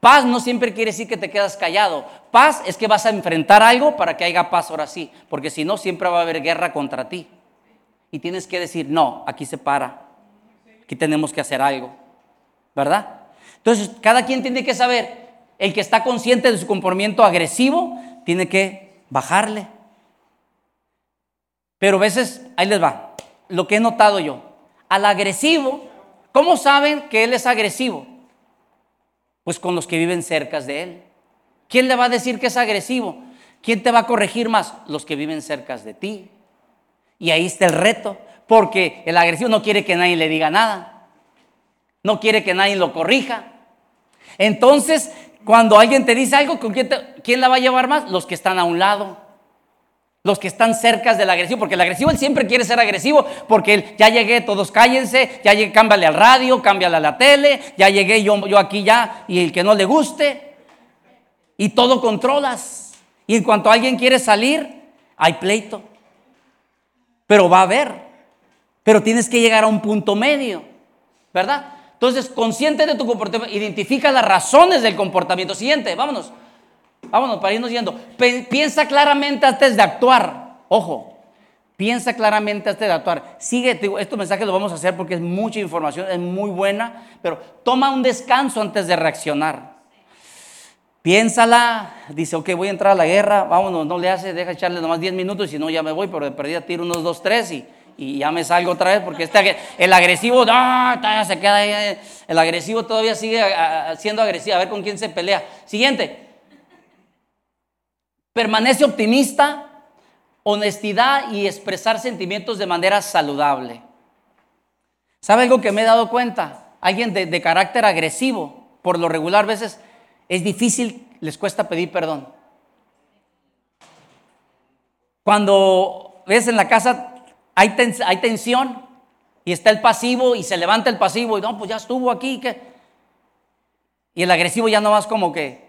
Paz no siempre quiere decir que te quedas callado. Paz es que vas a enfrentar algo para que haya paz ahora sí, porque si no siempre va a haber guerra contra ti. Y tienes que decir, no, aquí se para. Aquí tenemos que hacer algo. ¿Verdad? Entonces, cada quien tiene que saber, el que está consciente de su comportamiento agresivo, tiene que bajarle. Pero a veces, ahí les va, lo que he notado yo, al agresivo ¿Cómo saben que Él es agresivo? Pues con los que viven cerca de Él. ¿Quién le va a decir que es agresivo? ¿Quién te va a corregir más? Los que viven cerca de ti. Y ahí está el reto, porque el agresivo no quiere que nadie le diga nada. No quiere que nadie lo corrija. Entonces, cuando alguien te dice algo, ¿con quién, quién la va a llevar más? Los que están a un lado. Los que están cerca del agresivo, porque el agresivo él siempre quiere ser agresivo, porque él, ya llegué, todos cállense, ya llegué, cámbiale al radio, cámbiale a la tele, ya llegué yo, yo aquí ya, y el que no le guste, y todo controlas. Y en cuanto alguien quiere salir, hay pleito. Pero va a haber, pero tienes que llegar a un punto medio, ¿verdad? Entonces, consciente de tu comportamiento, identifica las razones del comportamiento. Siguiente, vámonos. Vámonos para irnos yendo. Piensa claramente antes de actuar. Ojo, piensa claramente antes de actuar. Sigue, estos mensajes lo vamos a hacer porque es mucha información, es muy buena, pero toma un descanso antes de reaccionar. Piénsala, dice, ok, voy a entrar a la guerra, vámonos, no le hace, deja echarle nomás 10 minutos, si no ya me voy, pero de perdida tiro unos 2, 3 y, y ya me salgo otra vez porque este, el agresivo ah, se queda ahí, el agresivo todavía sigue siendo agresivo, a ver con quién se pelea. Siguiente, Permanece optimista, honestidad y expresar sentimientos de manera saludable. ¿Sabe algo que me he dado cuenta? Alguien de, carácter agresivo, por lo regular, a veces es difícil, les cuesta pedir perdón. Cuando ves en la casa hay, hay tensión y está el pasivo y se levanta el pasivo y no, pues ya estuvo aquí. Y el agresivo ya no más como que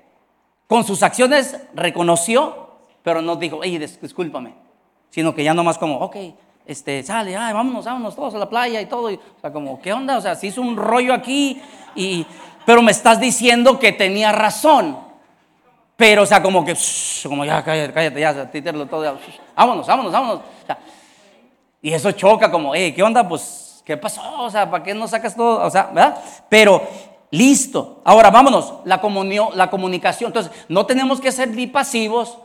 con sus acciones reconoció, pero no dijo, hey, discúlpame, sino que ya nomás como, ok, este, sale, ay, vámonos, vámonos todos a la playa y todo. o sea, como, ¿qué onda? O sea, se hizo un rollo aquí, y, pero me estás diciendo que tenía razón. Pero, o sea, como que, como ya, cállate, cállate, ya, títerlo todo, vámonos, vámonos, vámonos. y eso choca como, hey, ¿qué onda? Pues, ¿qué pasó? O sea, ¿para qué no sacas todo? O sea, ¿verdad? Pero Listo. Ahora vámonos, la, comunión, la comunicación. Entonces, no tenemos que ser ni pasivos,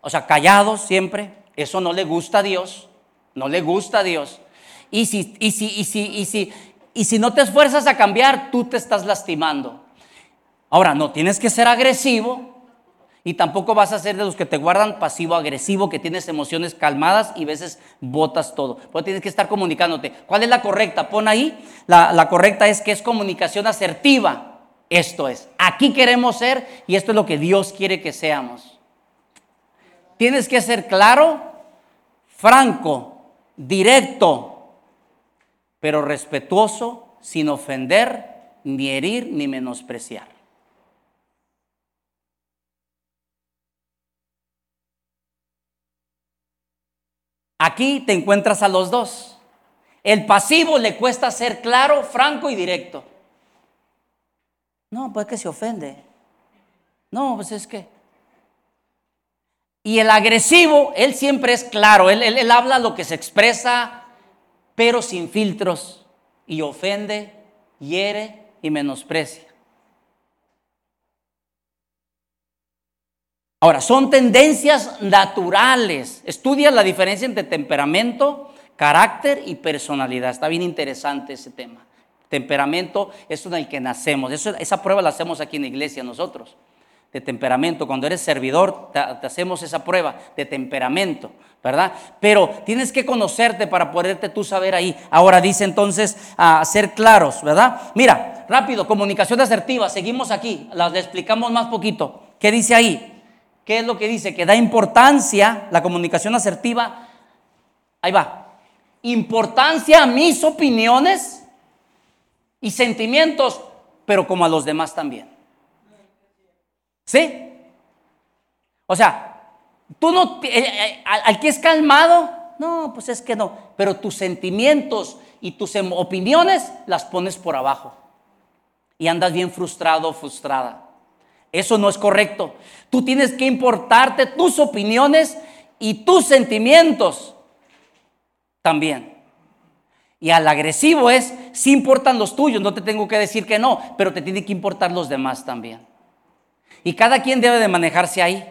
o sea, callados siempre. Eso no le gusta a Dios. No le gusta a Dios. Y si, y si, y si, y si, y si no te esfuerzas a cambiar, tú te estás lastimando. Ahora, no tienes que ser agresivo, y tampoco vas a ser de los que te guardan pasivo-agresivo, que tienes emociones calmadas y a veces botas todo. Pero tienes que estar comunicándote. ¿Cuál es la correcta? Pon ahí. La, la correcta es que es comunicación asertiva. Esto es. Aquí queremos ser y esto es lo que Dios quiere que seamos. Tienes que ser claro, franco, directo, pero respetuoso, sin ofender, ni herir, ni menospreciar. Aquí te encuentras a los dos. El pasivo le cuesta ser claro, franco y directo. No, pues que se ofende. No, pues es que. Y el agresivo, él siempre es claro, él, él habla lo que se expresa, pero sin filtros. Y ofende, hiere y menosprecia. Ahora, son tendencias naturales. Estudia la diferencia entre temperamento, carácter y personalidad. Está bien interesante ese tema. Temperamento es en el que nacemos. esa prueba la hacemos aquí en la iglesia nosotros. de temperamento. Cuando eres servidor, te, hacemos esa prueba de temperamento, ¿verdad? Pero tienes que conocerte para poderte tú saber ahí. Ahora dice entonces a ser claros, ¿verdad? Mira, rápido, comunicación asertiva, seguimos aquí, las explicamos más poquito. ¿Qué dice ahí? ¿Qué es lo que dice? Que da importancia, la comunicación asertiva, ahí va, importancia a mis opiniones y sentimientos, pero como a los demás también. ¿Sí? O sea, tú no, eh, eh, al, que es calmado, no, pues es que no, pero tus sentimientos y tus em, opiniones las pones por abajo y andas bien frustrado o frustrada. Eso no es correcto. Tú tienes que importarte tus opiniones y tus sentimientos también. Y al agresivo es, si importan los tuyos, no te tengo que decir que no, pero te tiene que importar los demás también. Y cada quien debe de manejarse ahí,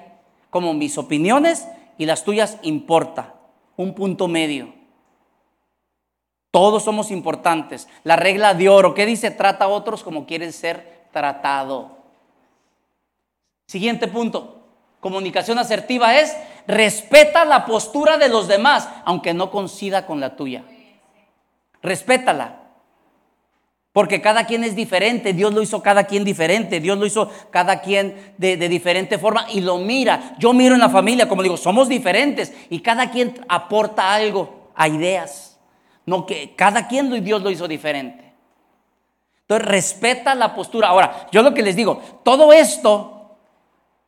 como mis opiniones y las tuyas importa, un punto medio. Todos somos importantes. La regla de oro, ¿qué dice? Trata a otros como quieren ser tratado. Siguiente punto. Comunicación asertiva es respeta la postura de los demás, aunque no coincida con la tuya. Respétala. Porque cada quien es diferente, Dios lo hizo cada quien diferente, Dios lo hizo cada quien de, diferente forma y lo mira. Yo miro en la familia, como digo, somos diferentes y cada quien aporta algo a ideas. No que cada quien Dios lo hizo diferente. Entonces respeta la postura. Ahora, yo lo que les digo, todo esto,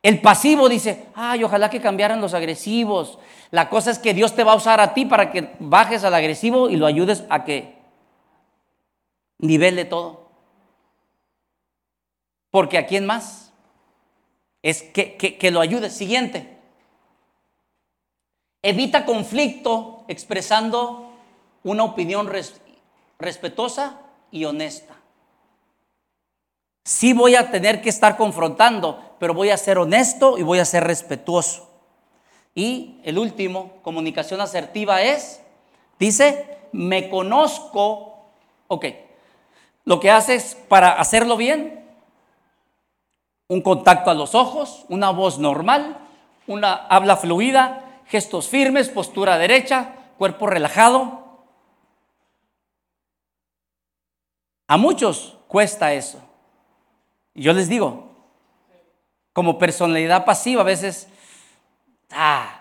el pasivo dice, ay, ojalá que cambiaran los agresivos. La cosa es que Dios te va a usar a ti para que bajes al agresivo y lo ayudes a que nivel de todo. Porque a quién más es que, que, lo ayude. Siguiente. Evita conflicto expresando una opinión respetuosa y honesta. Sí voy a tener que estar confrontando, pero voy a ser honesto y voy a ser respetuoso. Y el último, comunicación asertiva es, dice, me conozco, ok, lo que haces para hacerlo bien, un contacto a los ojos, una voz normal, una habla fluida, gestos firmes, postura derecha, cuerpo relajado. A muchos cuesta eso. Y yo les digo, como personalidad pasiva a veces, ah,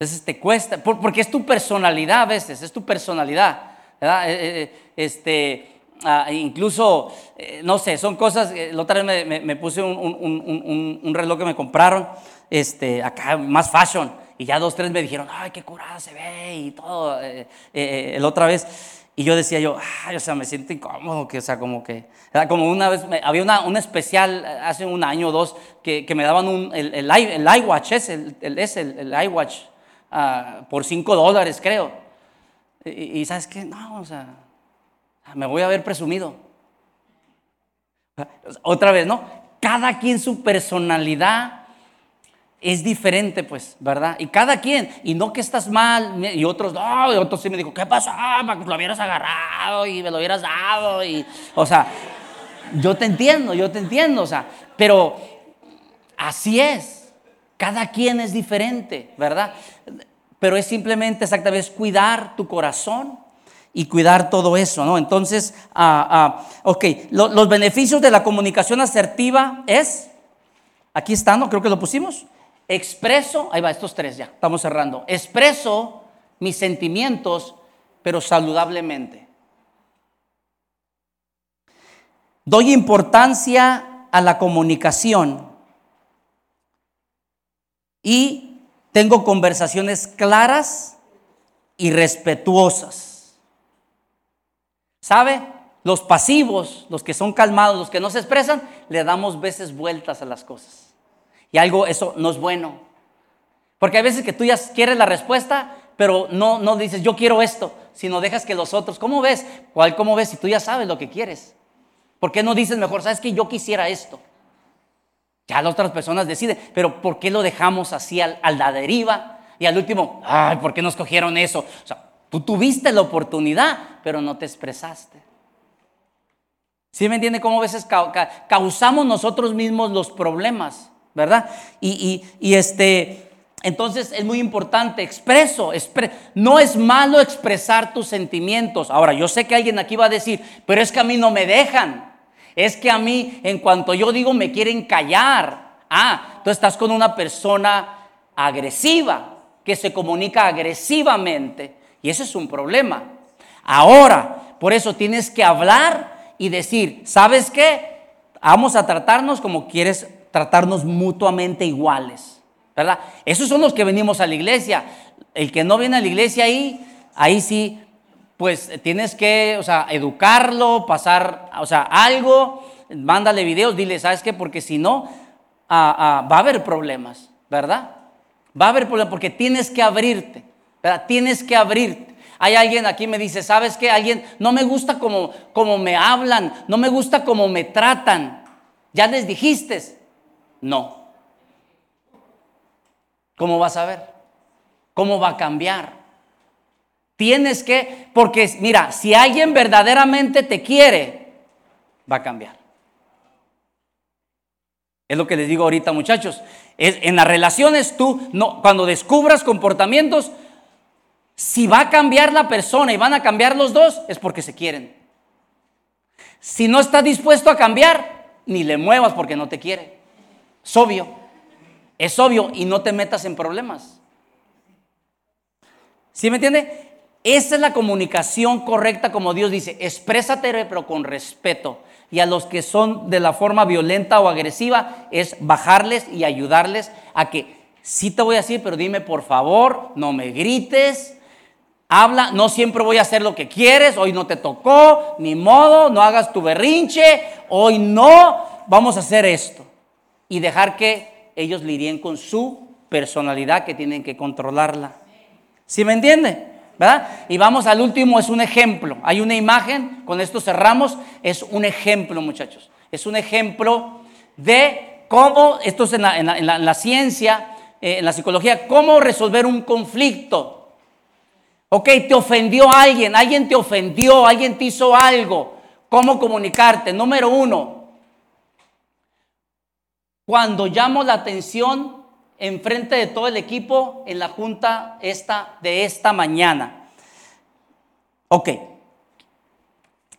a veces te cuesta, porque es tu personalidad a veces, es tu personalidad. ¿verdad? Eh, eh, este, ah, incluso, eh, no sé, son cosas, la otra vez me, puse un, reloj que me compraron, este, acá más fashion, y ya dos, tres me dijeron, ay, qué curada se ve y todo, la otra vez. Y yo decía yo, o sea, me siento incómodo, que, o sea, como que, como una vez, había una, un especial hace un año o dos que, me daban un, el, el, iWatch, es el, el, es el, iWatch, ah, por cinco dólares, creo. Y, sabes qué, no, o sea, me voy a ver presumido. Otra vez, ¿no? Cada quien su personalidad es diferente, pues, ¿verdad? Y cada quien, y no que estás mal, y otros, no, y otros sí me dijo, ¿qué pasó? Para lo hubieras agarrado y me lo hubieras dado, y, o sea, yo te entiendo, yo te entiendo, o sea, pero así es, cada quien es diferente, ¿verdad? pero es simplemente exactamente cuidar tu corazón y cuidar todo eso, ¿no? Entonces, ah, ah, ok, los beneficios de la comunicación asertiva es, aquí están, ¿no? Creo que lo pusimos. Expreso, ahí va, estos tres ya, estamos cerrando. Expreso mis sentimientos, pero saludablemente. Doy importancia a la comunicación y tengo conversaciones claras y respetuosas. ¿Sabe? Los pasivos, los que son calmados, los que no se expresan, le damos veces vueltas a las cosas. Y algo, eso no es bueno. Porque hay veces que tú ya quieres la respuesta, pero no, no dices, yo quiero esto, sino dejas que los otros, ¿cómo ves? ¿Cuál, cómo ves? Si tú ya sabes lo que quieres. ¿Por qué no dices mejor, sabes que yo quisiera esto? Ya las otras personas deciden, pero ¿por qué lo dejamos así a la deriva? Y al último, ay, ¿por qué nos cogieron eso? O sea, tú tuviste la oportunidad, pero no te expresaste. ¿Sí me entiende cómo a veces causamos nosotros mismos los problemas, verdad? Y, este, entonces es muy importante, expreso, no es malo expresar tus sentimientos. Ahora, yo sé que alguien aquí va a decir, pero es que a mí no me dejan. Es que a mí, en cuanto yo digo, me quieren callar. Ah, tú estás con una persona agresiva, que se comunica agresivamente. Y eso es un problema. Ahora, por eso tienes que hablar y decir, ¿sabes qué? Vamos a tratarnos como quieres tratarnos mutuamente iguales. ¿Verdad? Esos son los que venimos a la iglesia. El que no viene a la iglesia ahí, ahí sí, pues tienes que, o sea, educarlo, pasar, o sea, algo, mándale videos, dile, ¿sabes qué? Porque si no, ah, ah, va a haber problemas, ¿verdad? Va a haber problemas porque tienes que abrirte, ¿verdad? Tienes que abrirte. Hay alguien aquí me dice, ¿sabes qué? Alguien, no me gusta como, me hablan, no me gusta como me tratan. ¿Ya les dijiste? No. ¿Cómo vas a ver? ¿Cómo va a cambiar? Tienes que, porque mira, si alguien verdaderamente te quiere, va a cambiar. Es lo que les digo ahorita, muchachos. en las relaciones tú, no, cuando descubras comportamientos, si va a cambiar la persona y van a cambiar los dos, es porque se quieren. Si no está dispuesto a cambiar, ni le muevas porque no te quiere. Es obvio. Es obvio y no te metas en problemas. ¿Sí me entiende? Esa es la comunicación correcta como Dios dice. Exprésate pero con respeto. Y a los que son de la forma violenta o agresiva es bajarles y ayudarles a que sí te voy a decir, pero dime por favor, no me grites. Habla, no siempre voy a hacer lo que quieres, hoy no te tocó, ni modo, no hagas tu berrinche, hoy no, vamos a hacer esto. Y dejar que ellos lidien con su personalidad que tienen que controlarla. ¿Sí me entiende? ¿verdad? Y vamos al último, es un ejemplo. Hay una imagen, con esto cerramos, es un ejemplo, muchachos. Es un ejemplo de cómo, esto es en la, ciencia, eh, en la psicología, cómo resolver un conflicto. Ok, te ofendió alguien, alguien te ofendió, alguien te hizo algo. ¿Cómo comunicarte? Número uno, cuando llamo la atención enfrente de todo el equipo en la junta esta, de esta mañana. Ok,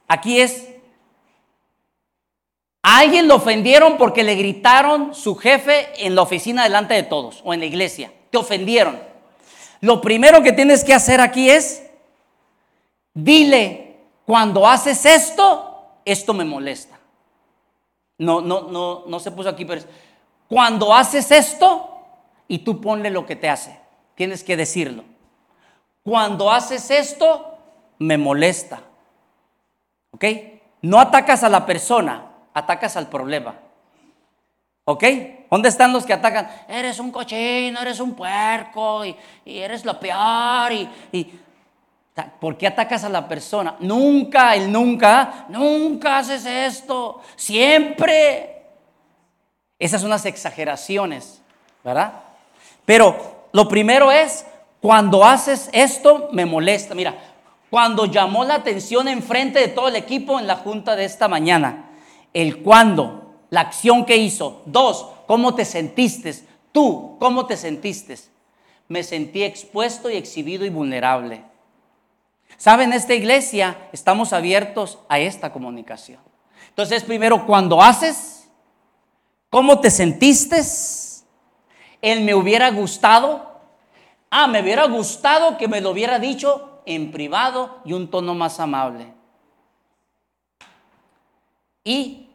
aquí es, alguien lo ofendieron porque le gritaron su jefe en la oficina delante de todos o en la iglesia, te ofendieron. Lo primero que tienes que hacer aquí es, dile, cuando haces esto, esto me molesta. No, no, no, no se puso aquí, pero cuando haces esto, y tú ponle lo que te hace. Tienes que decirlo. Cuando haces esto, me molesta. ¿Ok? No atacas a la persona, atacas al problema. ¿Ok? ¿Dónde están los que atacan? Eres un cochino, eres un puerco y, eres lo peor. Y, y, ¿Por qué atacas a la persona? Nunca, el nunca, nunca haces esto, siempre. Esas son las exageraciones, ¿verdad? Pero lo primero es, cuando haces esto, me molesta. Mira, cuando llamó la atención enfrente de todo el equipo en la junta de esta mañana, el cuándo, la acción que hizo. Dos, cómo te sentiste. Tú, cómo te sentiste. Me sentí expuesto y exhibido y vulnerable. Saben, en esta iglesia estamos abiertos a esta comunicación. Entonces, primero, cuando haces, ¿cómo te sentiste? él me hubiera gustado. Ah, me hubiera gustado que me lo hubiera dicho en privado y un tono más amable. Y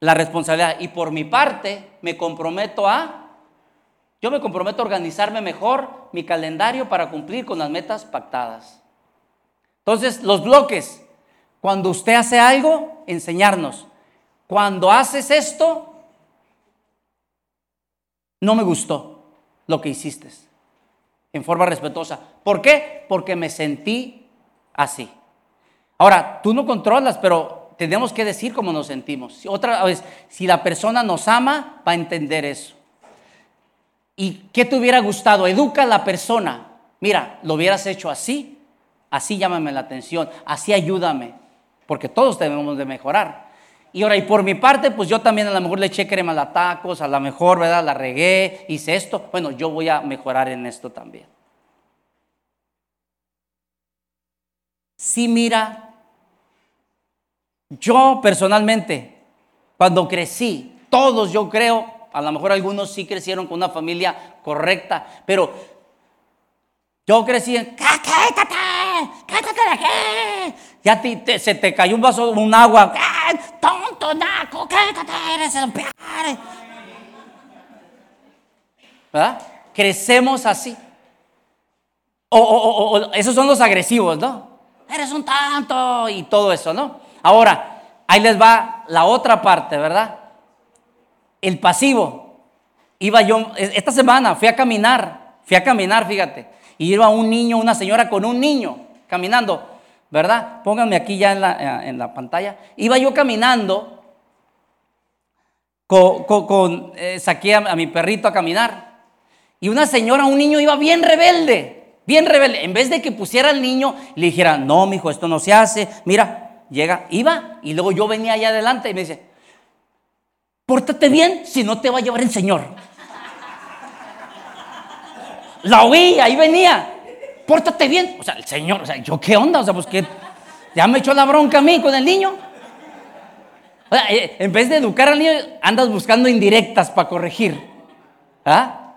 la responsabilidad. Y por mi parte, me comprometo a, yo me comprometo a organizarme mejor mi calendario para cumplir con las metas pactadas. Entonces, los bloques, cuando usted hace algo, enseñarnos. Cuando haces esto, no me gustó lo que hiciste, en forma respetuosa. ¿Por qué? Porque me sentí así. Ahora, tú no controlas, pero tenemos que decir cómo nos sentimos. Otra vez, si la persona nos ama, va a entender eso. ¿Y qué te hubiera gustado? Educa a la persona. Mira, lo hubieras hecho así, así llámame la atención, así ayúdame, porque todos debemos de mejorar. Y ahora, y por mi parte, pues yo también a lo mejor le eché crema a tacos, a lo mejor, ¿verdad? La regué, hice esto. Bueno, yo voy a mejorar en esto también. Sí, mira, yo personalmente, cuando crecí, todos yo creo, a lo mejor algunos sí crecieron con una familia correcta, pero yo crecí en. ¡Cállate de aquí! Ya te, se te cayó un vaso, un agua, ¡tonto, naco! ¡cállate! ¡Eres el! ¿Verdad? Crecemos así. O, o, o, esos son los agresivos, ¿no? Eres un tanto y todo eso, ¿no? Ahora, ahí les va la otra parte, ¿verdad? El pasivo. Iba yo, esta semana fui a caminar, fui a caminar, fíjate y iba un niño, una señora con un niño caminando, ¿verdad? Pónganme aquí ya en la, pantalla. Iba yo caminando, con, eh, saqué a, mi perrito a caminar y una señora, un niño iba bien rebelde, bien rebelde. En vez de que pusiera al niño, le dijera, no, mijo, esto no se hace, mira, llega, iba y luego yo venía allá adelante y me dice, pórtate bien, si no te va a llevar el Señor. La oí, ahí venía. Pórtate bien. O sea, el señor, o sea, ¿yo qué onda? O sea, pues que ya me echó la bronca a mí con el niño. O sea, eh, en vez de educar al niño, andas buscando indirectas para corregir. ¿Ah?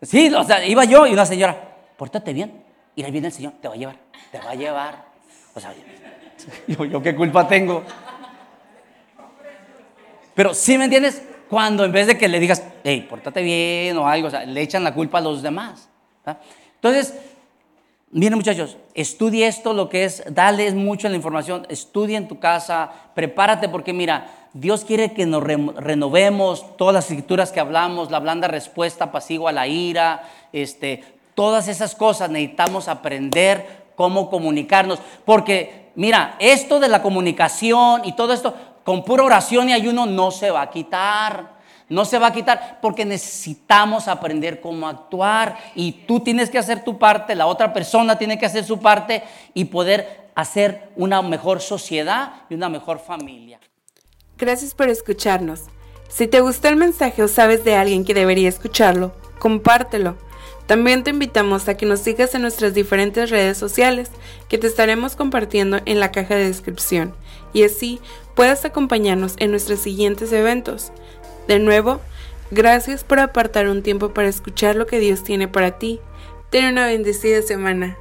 Sí, o sea, iba yo y una señora, pórtate bien. Y ahí viene el señor, te va a llevar, te va a llevar. O sea, yo, qué culpa tengo. Pero sí me entiendes, cuando en vez de que le digas, hey, pórtate bien o algo, o sea, le echan la culpa a los demás. Entonces, miren muchachos, estudie esto, lo que es, dale mucho la información, estudie en tu casa, prepárate porque mira, Dios quiere que nos renovemos todas las escrituras que hablamos, la blanda respuesta pasiva a la ira, este, todas esas cosas necesitamos aprender cómo comunicarnos, porque mira, esto de la comunicación y todo esto, con pura oración y ayuno no se va a quitar. No se va a quitar porque necesitamos aprender cómo actuar y tú tienes que hacer tu parte, la otra persona tiene que hacer su parte y poder hacer una mejor sociedad y una mejor familia. Gracias por escucharnos. Si te gustó el mensaje o sabes de alguien que debería escucharlo, compártelo. También te invitamos a que nos sigas en nuestras diferentes redes sociales que te estaremos compartiendo en la caja de descripción y así puedas acompañarnos en nuestros siguientes eventos. De nuevo, gracias por apartar un tiempo para escuchar lo que Dios tiene para ti. Ten una bendecida semana.